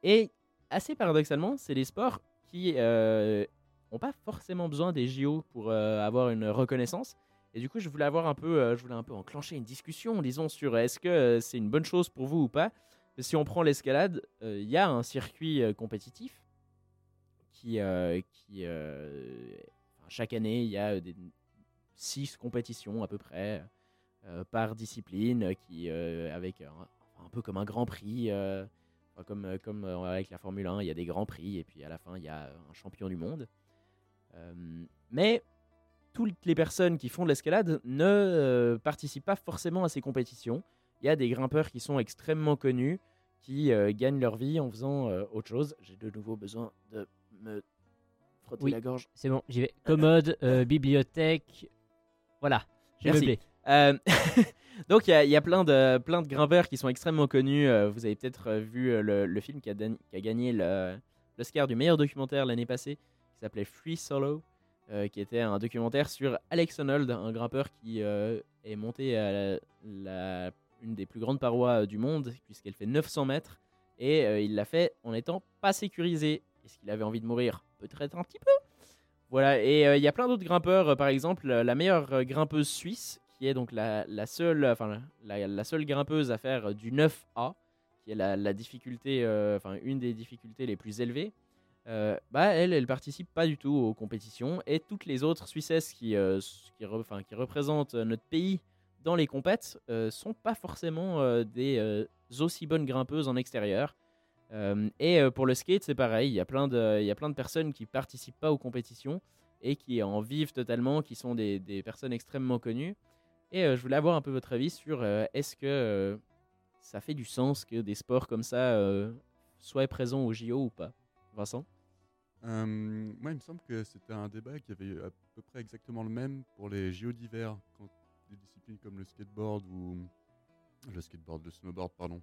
D: et assez paradoxalement, c'est des sports qui n'ont pas forcément besoin des JO pour avoir une reconnaissance. Et du coup, je voulais avoir un peu, je voulais un peu enclencher une discussion, disons, sur est-ce que c'est une bonne chose pour vous ou pas. Si on prend l'escalade, il y a un circuit compétitif qui, euh, euh, chaque année, il y a six compétitions à peu près euh, par discipline, qui avec un, peu comme un Grand Prix, comme comme avec la Formule 1, il y a des grands prix et puis à la fin il y a un champion du monde. Mais toutes les personnes qui font de l'escalade ne participent pas forcément à ces compétitions. Il y a des grimpeurs qui sont extrêmement connus, qui gagnent leur vie en faisant autre chose. J'ai de nouveau besoin de me frotter
B: Oui.
D: la gorge.
B: C'est bon, j'y vais. Commode, euh, bibliothèque. Voilà. J'ai meublé.
D: Euh, donc il y a, il y a plein, de, plein de grimpeurs qui sont extrêmement connus. Euh, vous avez peut-être euh, vu euh, le, le film qui a, dan- qui a gagné l'Oscar du meilleur documentaire l'année passée, qui s'appelait Free Solo, euh, qui était un documentaire sur Alex Honnold, un grimpeur qui euh, est monté à la, la- une des plus grandes parois euh, du monde, puisqu'elle fait 900 mètres, et euh, il l'a fait en étant pas sécurisé. Est-ce qu'il avait envie de mourir Peut-être un petit peu. Voilà, et euh, il y a plein d'autres grimpeurs. euh, par exemple, euh, la meilleure grimpeuse suisse, qui est donc la, seule, enfin la, seule grimpeuse à faire du 9A, qui est la, difficulté, enfin une des difficultés les plus élevées. bah elle, elle participe pas du tout aux compétitions et toutes les autres Suissesses qui, qui, re- qui représentent notre pays dans les compètes sont pas forcément des aussi bonnes grimpeuses en extérieur. Euh, et euh, pour le skate, c'est pareil. Il y a plein de, il y a plein de personnes qui participent pas aux compétitions et qui en vivent totalement, qui sont des, des personnes extrêmement connues. Et euh, je voulais avoir un peu votre avis sur est-ce que ça fait du sens que des sports comme ça soient présents au JO ou pas? Vincent?
G: Moi, il me semble que c'était un débat qui avait à peu près exactement le même pour les JO d'hiver, quand des disciplines comme le skateboard ou le skateboard, le snowboard, pardon,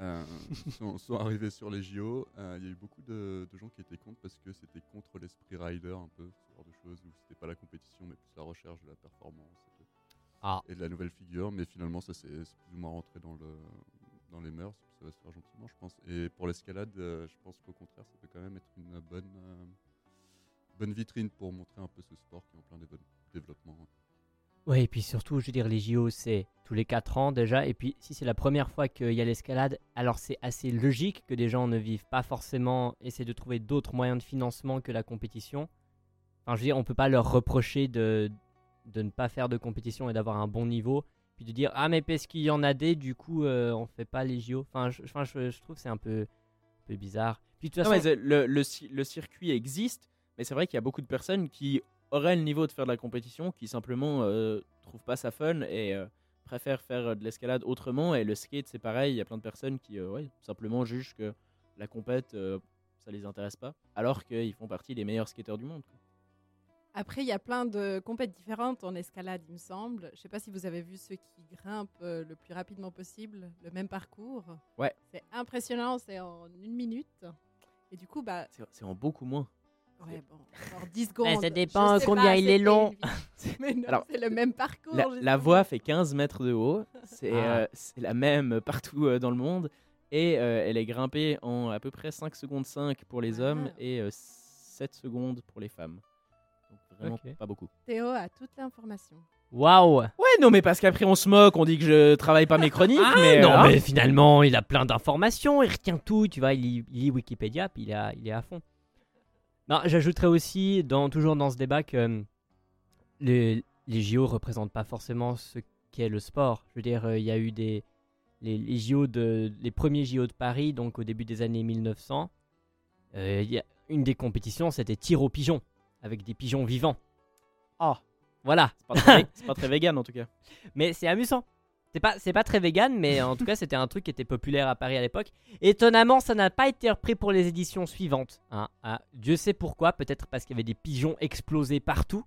G: euh, sont, sont arrivés sur les JO. Euh, Il y a eu beaucoup de, de gens qui étaient contre parce que c'était contre l'esprit rider, un peu, ce genre de choses, où c'était pas la compétition, mais plus la recherche de la performance et de,
B: Ah.
G: et de la nouvelle figure. Mais finalement, ça c'est plus ou moins rentré dans, le, dans les mœurs, ça va se faire gentiment, je pense. Et pour l'escalade, euh, je pense qu'au contraire, ça peut quand même être une bonne, bonne vitrine pour montrer un peu ce sport qui est en plein développement.
B: Ouais, et puis surtout, je veux dire, les JO, c'est tous les 4 ans déjà. Et puis, si c'est la première fois qu'il y a l'escalade, alors c'est assez logique que des gens ne vivent pas forcément, essaient de trouver d'autres moyens de financement que la compétition. Enfin, je veux dire, on peut pas leur reprocher de, de ne pas faire de compétition et d'avoir un bon niveau. Puis de dire, ah, mais parce qu'il y en a des, du coup, euh, on fait pas les JO. Enfin, je, enfin, je, je trouve que c'est un peu, un peu bizarre. Puis de toute
D: Non,
B: façon,
D: mais le, le circuit existe, mais c'est vrai qu'il y a beaucoup de personnes qui auraient le niveau de faire de la compétition, qui simplement euh, trouvent pas ça fun et euh, préfèrent faire euh, de l'escalade autrement. Et le skate, c'est pareil, il y a plein de personnes qui euh, ouais, simplement jugent que la compète, euh, ça les intéresse pas, alors qu'ils font partie des meilleurs skateurs du monde. quoi.
C: Après, il y a plein de compètes différentes en escalade, il me semble. Je sais pas si vous avez vu ceux qui grimpent le plus rapidement possible, le même parcours.
D: Ouais.
C: C'est impressionnant, c'est en une minute. Et du coup, bah,
D: c'est en beaucoup moins.
C: Ouais, bon, 10 secondes.
B: ça dépend combien
C: pas,
B: il est long.
C: Mais
D: Alors,
C: c'est le même parcours.
D: La, voie fait 15 mètres de haut, c'est
B: Ah.
D: euh, la même partout euh, dans le monde, et euh, elle est grimpée en à peu près 5 secondes 5 pour les hommes
C: Ah.
D: et euh, 7 secondes pour les femmes. Donc vraiment pas beaucoup.
C: Théo a toute l'information.
B: waouh!
D: Ouais, non, mais parce qu'après on se moque, on dit que je travaille pas mes chroniques,
B: Ah,
D: mais.
B: non,
D: euh,
B: mais finalement, il a plein d'informations, il retient tout, tu vois, il lit, il lit Wikipédia, puis il est à, il est à fond. Non, j'ajouterais aussi, dans, toujours dans ce débat, que hum, les, les JO représentent pas forcément ce qu'est le sport. Je veux dire, euh, il y a eu des les, les JO de les premiers JO de Paris, donc au début des années 1900. euh, y a une des compétitions, c'était tir aux pigeons avec des pigeons vivants.
D: Ah.
B: Voilà.
D: Pas, très, c'est pas très vegan en tout cas.
B: Mais c'est amusant. C'est pas, c'est pas très vegan, mais en tout cas, c'était un truc qui était populaire à Paris à l'époque. Étonnamment, ça n'a pas été repris pour les éditions suivantes. hein. Ah, Dieu sait pourquoi. Peut-être parce qu'il y avait des pigeons explosés partout.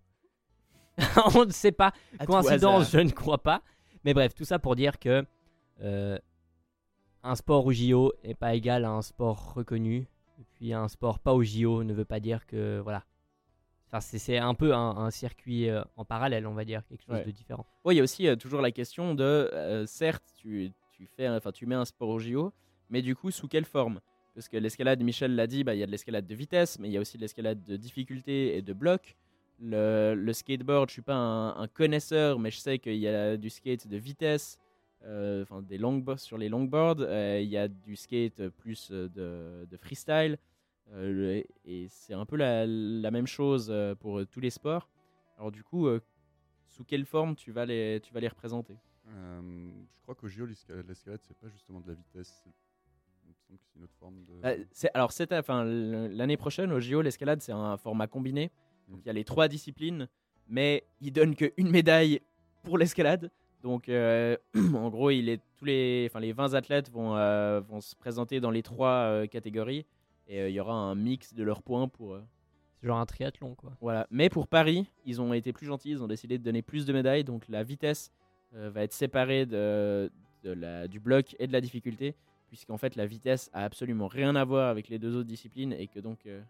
B: On ne sait pas.
D: À
B: Coïncidence, je ne crois pas. Mais bref, tout ça pour dire que euh, un sport au JO n'est pas égal à un sport reconnu. Et puis un sport pas au JO ne veut pas dire que voilà. Enfin, c'est, un peu un, un circuit euh, en parallèle, on va dire, quelque chose
D: Ouais.
B: de différent.
D: Ouais, il y a aussi euh, toujours la question de, euh, certes, tu, tu fais, enfin, tu mets un sport au JO, mais du coup, sous quelle forme? Parce que l'escalade, Michel l'a dit, bah, il y a de l'escalade de vitesse, mais il y a aussi de l'escalade de difficulté et de bloc. Le, le skateboard, je suis pas un, un connaisseur, mais je sais qu'il y a du skate de vitesse, euh, des longboards sur les longboards, il y a du skate plus de, de freestyle, le- et c'est un peu la, la même chose euh, pour euh, tous les sports. Alors du coup, euh, sous quelle forme tu vas les, tu vas les représenter?
G: Euh, je crois qu'au JO, l'escalade, c'est pas justement de la vitesse. c'est- une autre forme de.
D: Euh, c'est- alors, enfin, l'année prochaine, au JO, l'escalade, c'est un format combiné. Donc, il y a les trois disciplines, mais il donne qu'une médaille pour l'escalade. Donc, euh, en gros, il est, tous les, les 20 athlètes vont, euh, vont se présenter dans les trois euh, catégories. Et euh, il y aura un mix de leurs points pour. euh,
B: C'est genre un triathlon, quoi.
D: voilà. Mais pour Paris, ils ont été plus gentils, ils ont décidé de donner plus de médailles. Donc la vitesse euh, va être séparée de, de la, du bloc et de la difficulté, puisqu'en fait la vitesse a absolument rien à voir avec les deux autres disciplines et que donc euh,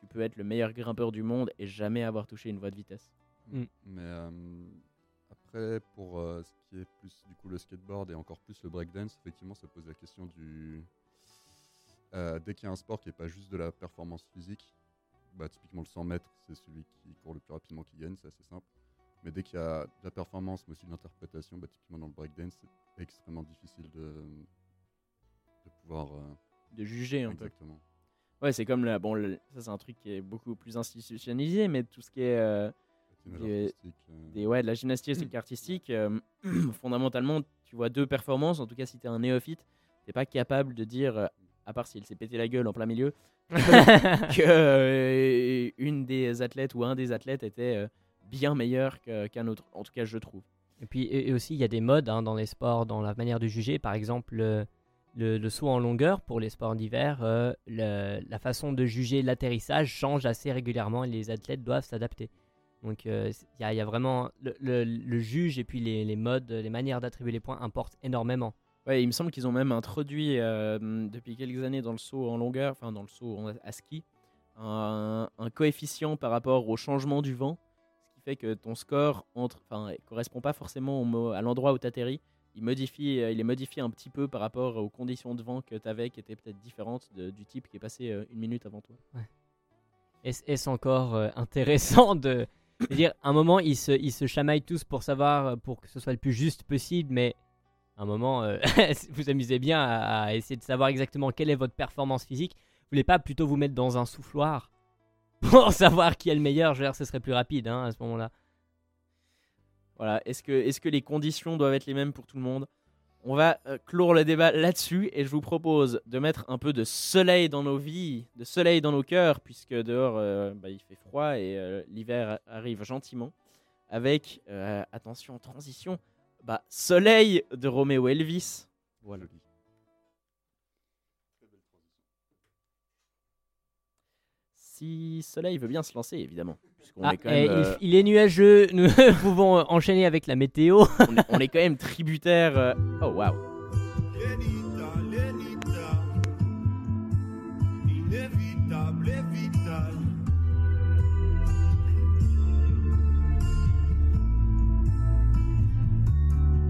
D: tu peux être le meilleur grimpeur du monde et jamais avoir touché une voie de vitesse.
B: Mm.
G: Mais euh, après, pour euh, ce qui est plus du coup le skateboard et encore plus le breakdance, effectivement, ça pose la question du. Euh, dès qu'il y a un sport qui n'est pas juste de la performance physique, bah, typiquement le 100 mètres, c'est celui qui court le plus rapidement qui gagne, c'est assez simple. Mais dès qu'il y a de la performance, mais aussi de l'interprétation, bah, typiquement dans le breakdance, c'est extrêmement difficile de, de pouvoir. euh,
D: De juger un peu.
G: exactement.
D: Ouais, c'est comme la, bon, le- ça c'est un truc qui est beaucoup plus institutionnalisé, mais tout ce qui est euh, des-
G: euh,
D: des, ouais, de la gymnastique artistique, fondamentalement, tu vois deux performances. En tout cas, si tu es un néophyte, tu pas capable de dire, à part s'il s'est pété la gueule en plein milieu, que euh, une des athlètes ou un des athlètes était euh, bien meilleur qu'un autre. En tout cas, je trouve.
B: Et puis et aussi, il y a des modes hein, dans les sports, dans la manière de juger. Par exemple, le, le- le saut en longueur pour les sports d'hiver, euh, le- la façon de juger l'atterrissage change assez régulièrement et les athlètes doivent s'adapter. Donc euh, il y, a- il y a vraiment le, le- le juge et puis les, les modes, les manières d'attribuer les points importent énormément.
D: Ouais, il me semble qu'ils ont même introduit euh, depuis quelques années dans le saut en longueur, enfin dans le saut à ski, un, coefficient par rapport au changement du vent, ce qui fait que ton score entre, enfin, correspond pas forcément au à l'endroit où tu atterris. Il, modifie, euh, il est modifié un petit peu par rapport aux conditions de vent que tu avais, qui étaient peut-être différentes du type qui est passé euh, une minute avant toi.
B: Est-ce encore intéressant de dire à un moment ils se, ils se chamaillent tous pour savoir pour que ce soit le plus juste possible mais un moment euh, vous amusez bien à, essayer de savoir exactement quelle est votre performance physique vous voulez pas plutôt vous mettre dans un souffloir pour savoir qui est le meilleur je veux dire ce serait plus rapide hein, à ce moment-là
D: Voilà. Est-ce que, est que les conditions doivent être les mêmes pour tout le monde? On va euh, clore le débat là-dessus et je vous propose de mettre un peu de soleil dans nos vies, de soleil dans nos cœurs, puisque dehors euh, bah, il fait froid et euh, l'hiver arrive gentiment. Avec, euh, attention, transition, bah, soleil de Roméo Elvis. Voilà. Si Soleil veut bien se lancer, évidemment.
B: Ah,
D: est quand
B: et
D: même, euh,
B: il, il est nuageux nous pouvons enchaîner avec la météo
D: on, est, on est quand même tributaire. euh, Oh waouh!
I: Lenita, Lenita, inévitable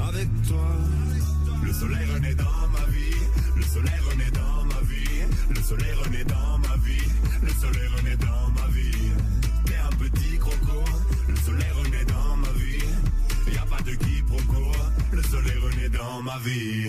I: Avec toi. Le soleil renaît dans ma vie, le soleil renaît dans ma vie, le soleil renaît dans ma vie, le soleil renaît dans ma vie. T'es un petit croco, le soleil renaît dans ma vie. Y a pas de quiproquo, le soleil renaît dans ma vie.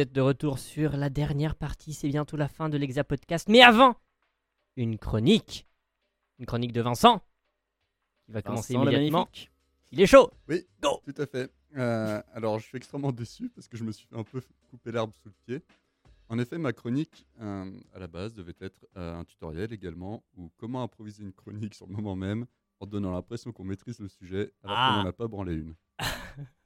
B: vous êtes de retour sur la dernière partie, c'est bientôt la fin de l'Exa Podcast. Mais avant, une chronique. Une chronique de Vincent, qui va commencer
D: Vincent,
B: immédiatement.
D: magnifique.
B: Il est chaud
G: Oui,
B: Go
G: tout à fait. Euh, alors, je suis extrêmement déçu parce que je me suis fait un peu couper l'herbe sous le pied. En effet, ma chronique, euh, à la base, devait être euh, un tutoriel également, ou comment improviser une chronique sur le moment même, en donnant l'impression qu'on maîtrise le sujet, alors
B: Ah.
G: qu'on n'en a pas branlé une.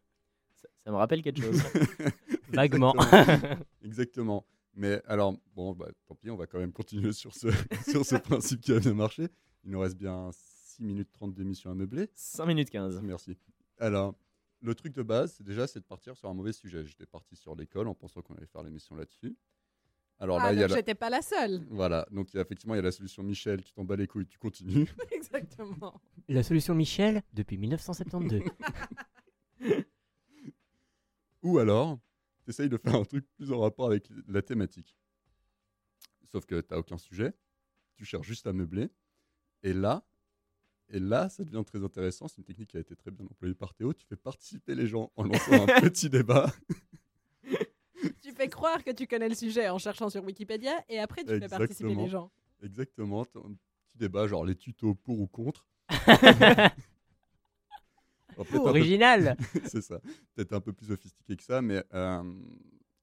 D: Ça, me rappelle quelque chose.
B: Vaguement.
G: Exactement. Exactement. Mais alors, bon, bah, tant pis, on va quand même continuer sur ce, sur ce principe qui a bien marché. Il nous reste bien 6 minutes 30 d'émission à meubler.
D: 5 minutes 15.
G: Merci. Alors, le truc de base, c'est déjà c'est de partir sur un mauvais sujet. J'étais parti sur l'école en pensant qu'on allait faire l'émission là-dessus. Alors là,
C: Ah,
G: la-
C: j'étais pas la seule.
G: Voilà, donc il y a, effectivement, il y a la solution Michel, tu t'en bats les couilles, tu continues.
C: Exactement.
B: La solution Michel depuis 1972.
G: Ou alors, tu essayes de faire un truc plus en rapport avec la thématique. Sauf que tu n'as aucun sujet, tu cherches juste à meubler. Et là, et là, ça devient très intéressant. C'est une technique qui a été très bien employée par Théo. Tu fais participer les gens en lançant un petit débat.
C: Tu fais croire que tu connais le sujet en cherchant sur Wikipédia et après tu fais participer les gens.
G: Exactement, un petit débat, genre les tutos pour ou contre. Peu-
B: Original
G: C'est ça. Peut-être un peu plus sophistiqué que ça, mais, euh,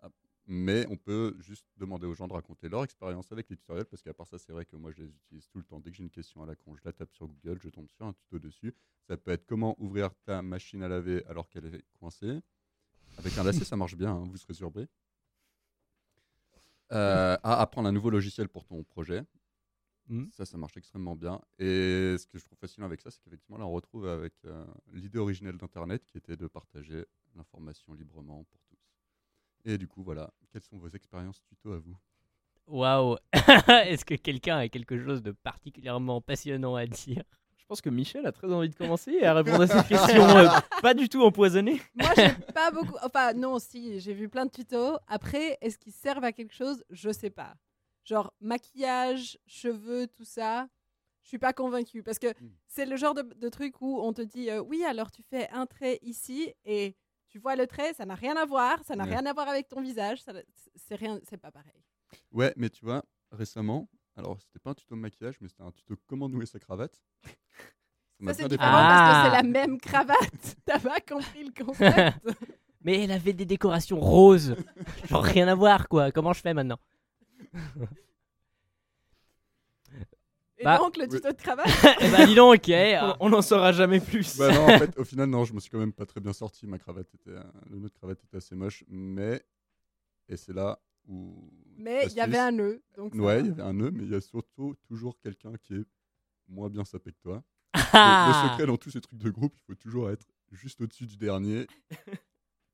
G: ah, mais on peut juste demander aux gens de raconter leur expérience avec les tutoriels, parce qu'à part ça, c'est vrai que moi, je les utilise tout le temps. Dès que j'ai une question à la con, je la tape sur Google, je tombe sur un tuto dessus. Ça peut être comment ouvrir ta machine à laver alors qu'elle est coincée. Avec un lacet, ça marche bien, hein, vous serez surpris. Euh, à apprendre un nouveau logiciel pour ton projet.
B: Mhm.
G: Ça, ça marche extrêmement bien. Et ce que je trouve fascinant avec ça, c'est qu'effectivement, là, on retrouve avec euh, l'idée originelle d'Internet qui était de partager l'information librement pour tous. Et du coup, voilà, quelles sont vos expériences tuto à vous?
B: Waouh Est-ce que quelqu'un a quelque chose de particulièrement passionnant à dire?
D: Je pense que Michel a très envie de commencer et à répondre à cette question euh, pas du tout empoisonnée.
C: Moi, j'ai pas beaucoup. Enfin, non, si, j'ai vu plein de tutos. Après, est-ce qu'ils servent à quelque chose? Je sais pas. Genre maquillage, cheveux, tout ça. Je suis pas convaincue parce que
G: Mm.
C: c'est le genre de, de truc où on te dit euh, oui, alors tu fais un trait ici et tu vois le trait, ça n'a rien à voir, ça n'a
G: Ouais.
C: rien à voir avec ton visage, ça- c'est rien, c'est pas pareil.
G: Ouais, mais tu vois, récemment, alors c'était pas un tuto maquillage, mais c'était un tuto comment nouer sa cravate. Ça
C: c'est différent
G: dépanné.
C: parce que
B: Ah.
C: c'est la même cravate. T'as pas compris le concept
B: Mais elle avait des décorations roses Genre rien à voir quoi, comment je fais maintenant?
C: Et
B: Bah,
C: donc, le tuto de cravate
B: Eh bah dis donc, eh,
D: On- On n'en saura jamais plus.
G: Bah non, en fait, au final, non, je me suis quand même pas très bien sorti. Ma cravate était, euh, le nœud de cravate était assez moche, mais et c'est là où.
C: Mais il y avait un nœud. Donc ça
G: Ouais, il y avait un nœud, mais il y a surtout toujours quelqu'un qui est moins bien sapé que toi. Le-
B: Ah.
G: Le secret dans tous ces trucs de groupe, il faut toujours être juste au-dessus du dernier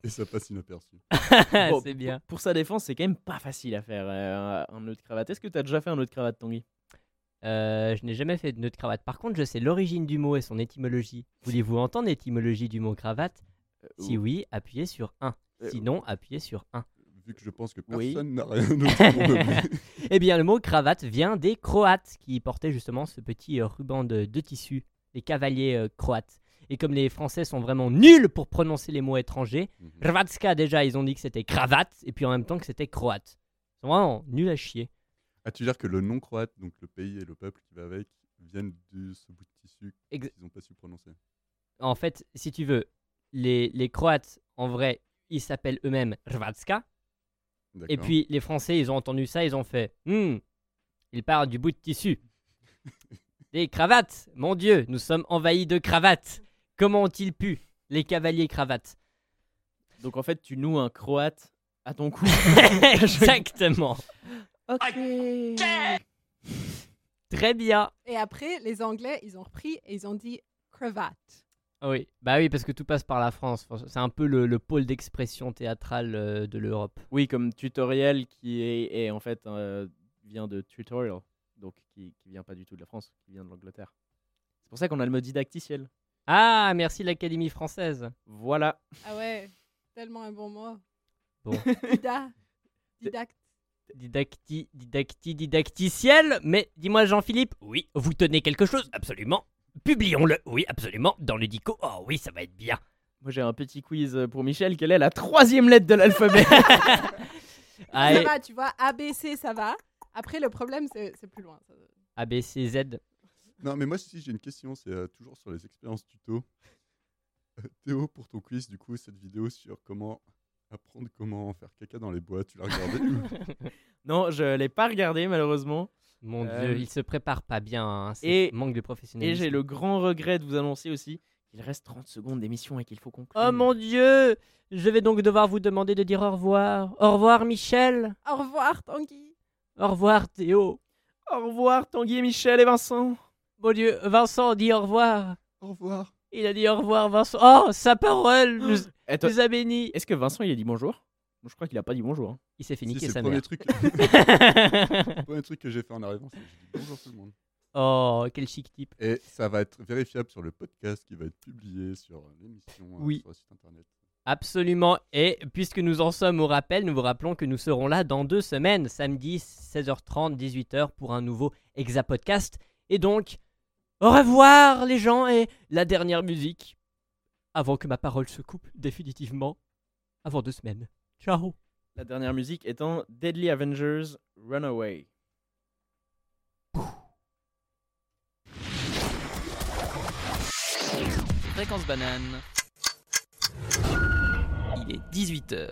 G: et ça passe inaperçu.
D: Bon,
B: c'est bien.
D: Pour sa défense, c'est quand même pas facile à faire euh, un nœud de cravate. Est-ce que tu as déjà fait un nœud de cravate, Tanguy?
B: Euh, je n'ai jamais fait de nœud de cravate. Par contre, je sais l'origine du mot et son étymologie. Voulez-vous entendre l'étymologie du mot cravate? Si
D: ou-
B: oui, appuyez sur 1.
G: Euh,
B: Sinon, appuyez sur 1.
G: Vu que je pense que
D: Oui.
G: personne n'a rien d'autre pour.
B: Eh bien, le mot cravate vient des Croates qui portaient justement ce petit euh, ruban de, de tissu, les cavaliers euh, croates. Et comme les Français sont vraiment nuls pour prononcer les mots étrangers,
G: Mhm.
B: Hrvatska déjà, ils ont dit que c'était cravate, et puis en même temps que c'était croate. Ils sont vraiment nuls à chier.
G: Ah, tu veux dire que le nom croate, donc le pays et le peuple qui va avec, viennent de ce bout de tissu qu'ils n'ont pas su prononcer?
B: En fait, si tu veux, les, les Croates, en vrai, ils s'appellent eux-mêmes Hrvatska, et puis les Français, ils ont entendu ça, ils ont fait Hmm, il parle du bout de tissu. Des cravates Mon Dieu, nous sommes envahis de cravates Comment ont-ils pu Les cavaliers cravates?
D: Donc en fait, tu noues un croate à ton cou.
B: Exactement
D: ok.
B: Très bien
C: Et après, les Anglais, ils ont repris et ils ont dit cravate.
B: Ah Oui, bah oui, parce que tout passe par la France. C'est un peu le, le pôle d'expression théâtrale euh, de l'Europe.
D: Oui, comme tutoriel qui est, est en fait euh, vient de tutorial, donc qui, qui vient pas du tout de la France, qui vient de l'Angleterre. C'est pour ça qu'on a le mot didacticiel.
B: Ah, merci l'Académie française.
D: Voilà.
C: Ah ouais, tellement un bon mot.
B: Bon.
C: Dida. Didact.
B: Didacti, didacti, didacticiel. Mais dis-moi, Jean-Philippe, oui, vous tenez quelque chose Absolument. Publions-le, oui, absolument, dans le dico. Oh oui, ça va être bien.
D: Moi j'ai un petit quiz pour Michel. Quelle est la troisième lettre de l'alphabet?
C: Ça va, tu vois, ABC, ça va. Après, le problème, c'est c'est plus loin. ça.
B: A, B, C, Z.
G: Non, mais moi, si j'ai une question, c'est euh, toujours sur les expériences tuto. Euh, Théo, pour ton quiz, du coup, cette vidéo sur comment apprendre comment faire caca dans les bois, tu l'as regardé
D: Non, je l'ai pas regardé malheureusement.
B: Mon
D: Euh,
B: Dieu, il se prépare pas bien. hein, c'est
D: et-
B: manque de
D: Et
B: professionnalisme.
D: j'ai le grand regret de vous annoncer aussi qu'il reste 30 secondes d'émission et qu'il faut conclure.
B: Oh mon Dieu Je vais donc devoir vous demander de dire au revoir. Au revoir, Michel.
C: Au revoir, Tanguy.
B: Au revoir, Théo.
D: Au revoir Tanguy, Michel et Vincent.
B: Mon Dieu, Vincent dit au revoir.
G: Au revoir.
B: Il a dit au revoir, Vincent. Oh, sa parole nous,
D: Eh, toi,
B: nous a bénis.
D: Est-ce que Vincent il a dit bonjour? Je crois qu'il a pas dit bonjour. hein.
B: Il s'est fait
G: Si,
B: niquer
G: c'est
B: sa
G: le premier
B: mère.
G: truc, le premier truc que j'ai fait en arrivant, c'est que j'ai dit bonjour tout le monde.
B: oh, quel chic type.
G: Et ça va être vérifiable sur le podcast qui va être publié sur l'émission euh,
B: Oui.
G: sur le site internet.
B: Absolument. Et puisque nous en sommes au rappel, nous vous rappelons que nous serons là dans deux semaines, samedi 16h30, 18h pour un nouveau Exa Podcast. Et donc, au revoir les gens et la dernière musique. Avant que ma parole se coupe définitivement. Avant deux semaines. Ciao.
D: La dernière musique étant Deadly Avengers Runaway.
H: Fréquence banane. Il est 18h.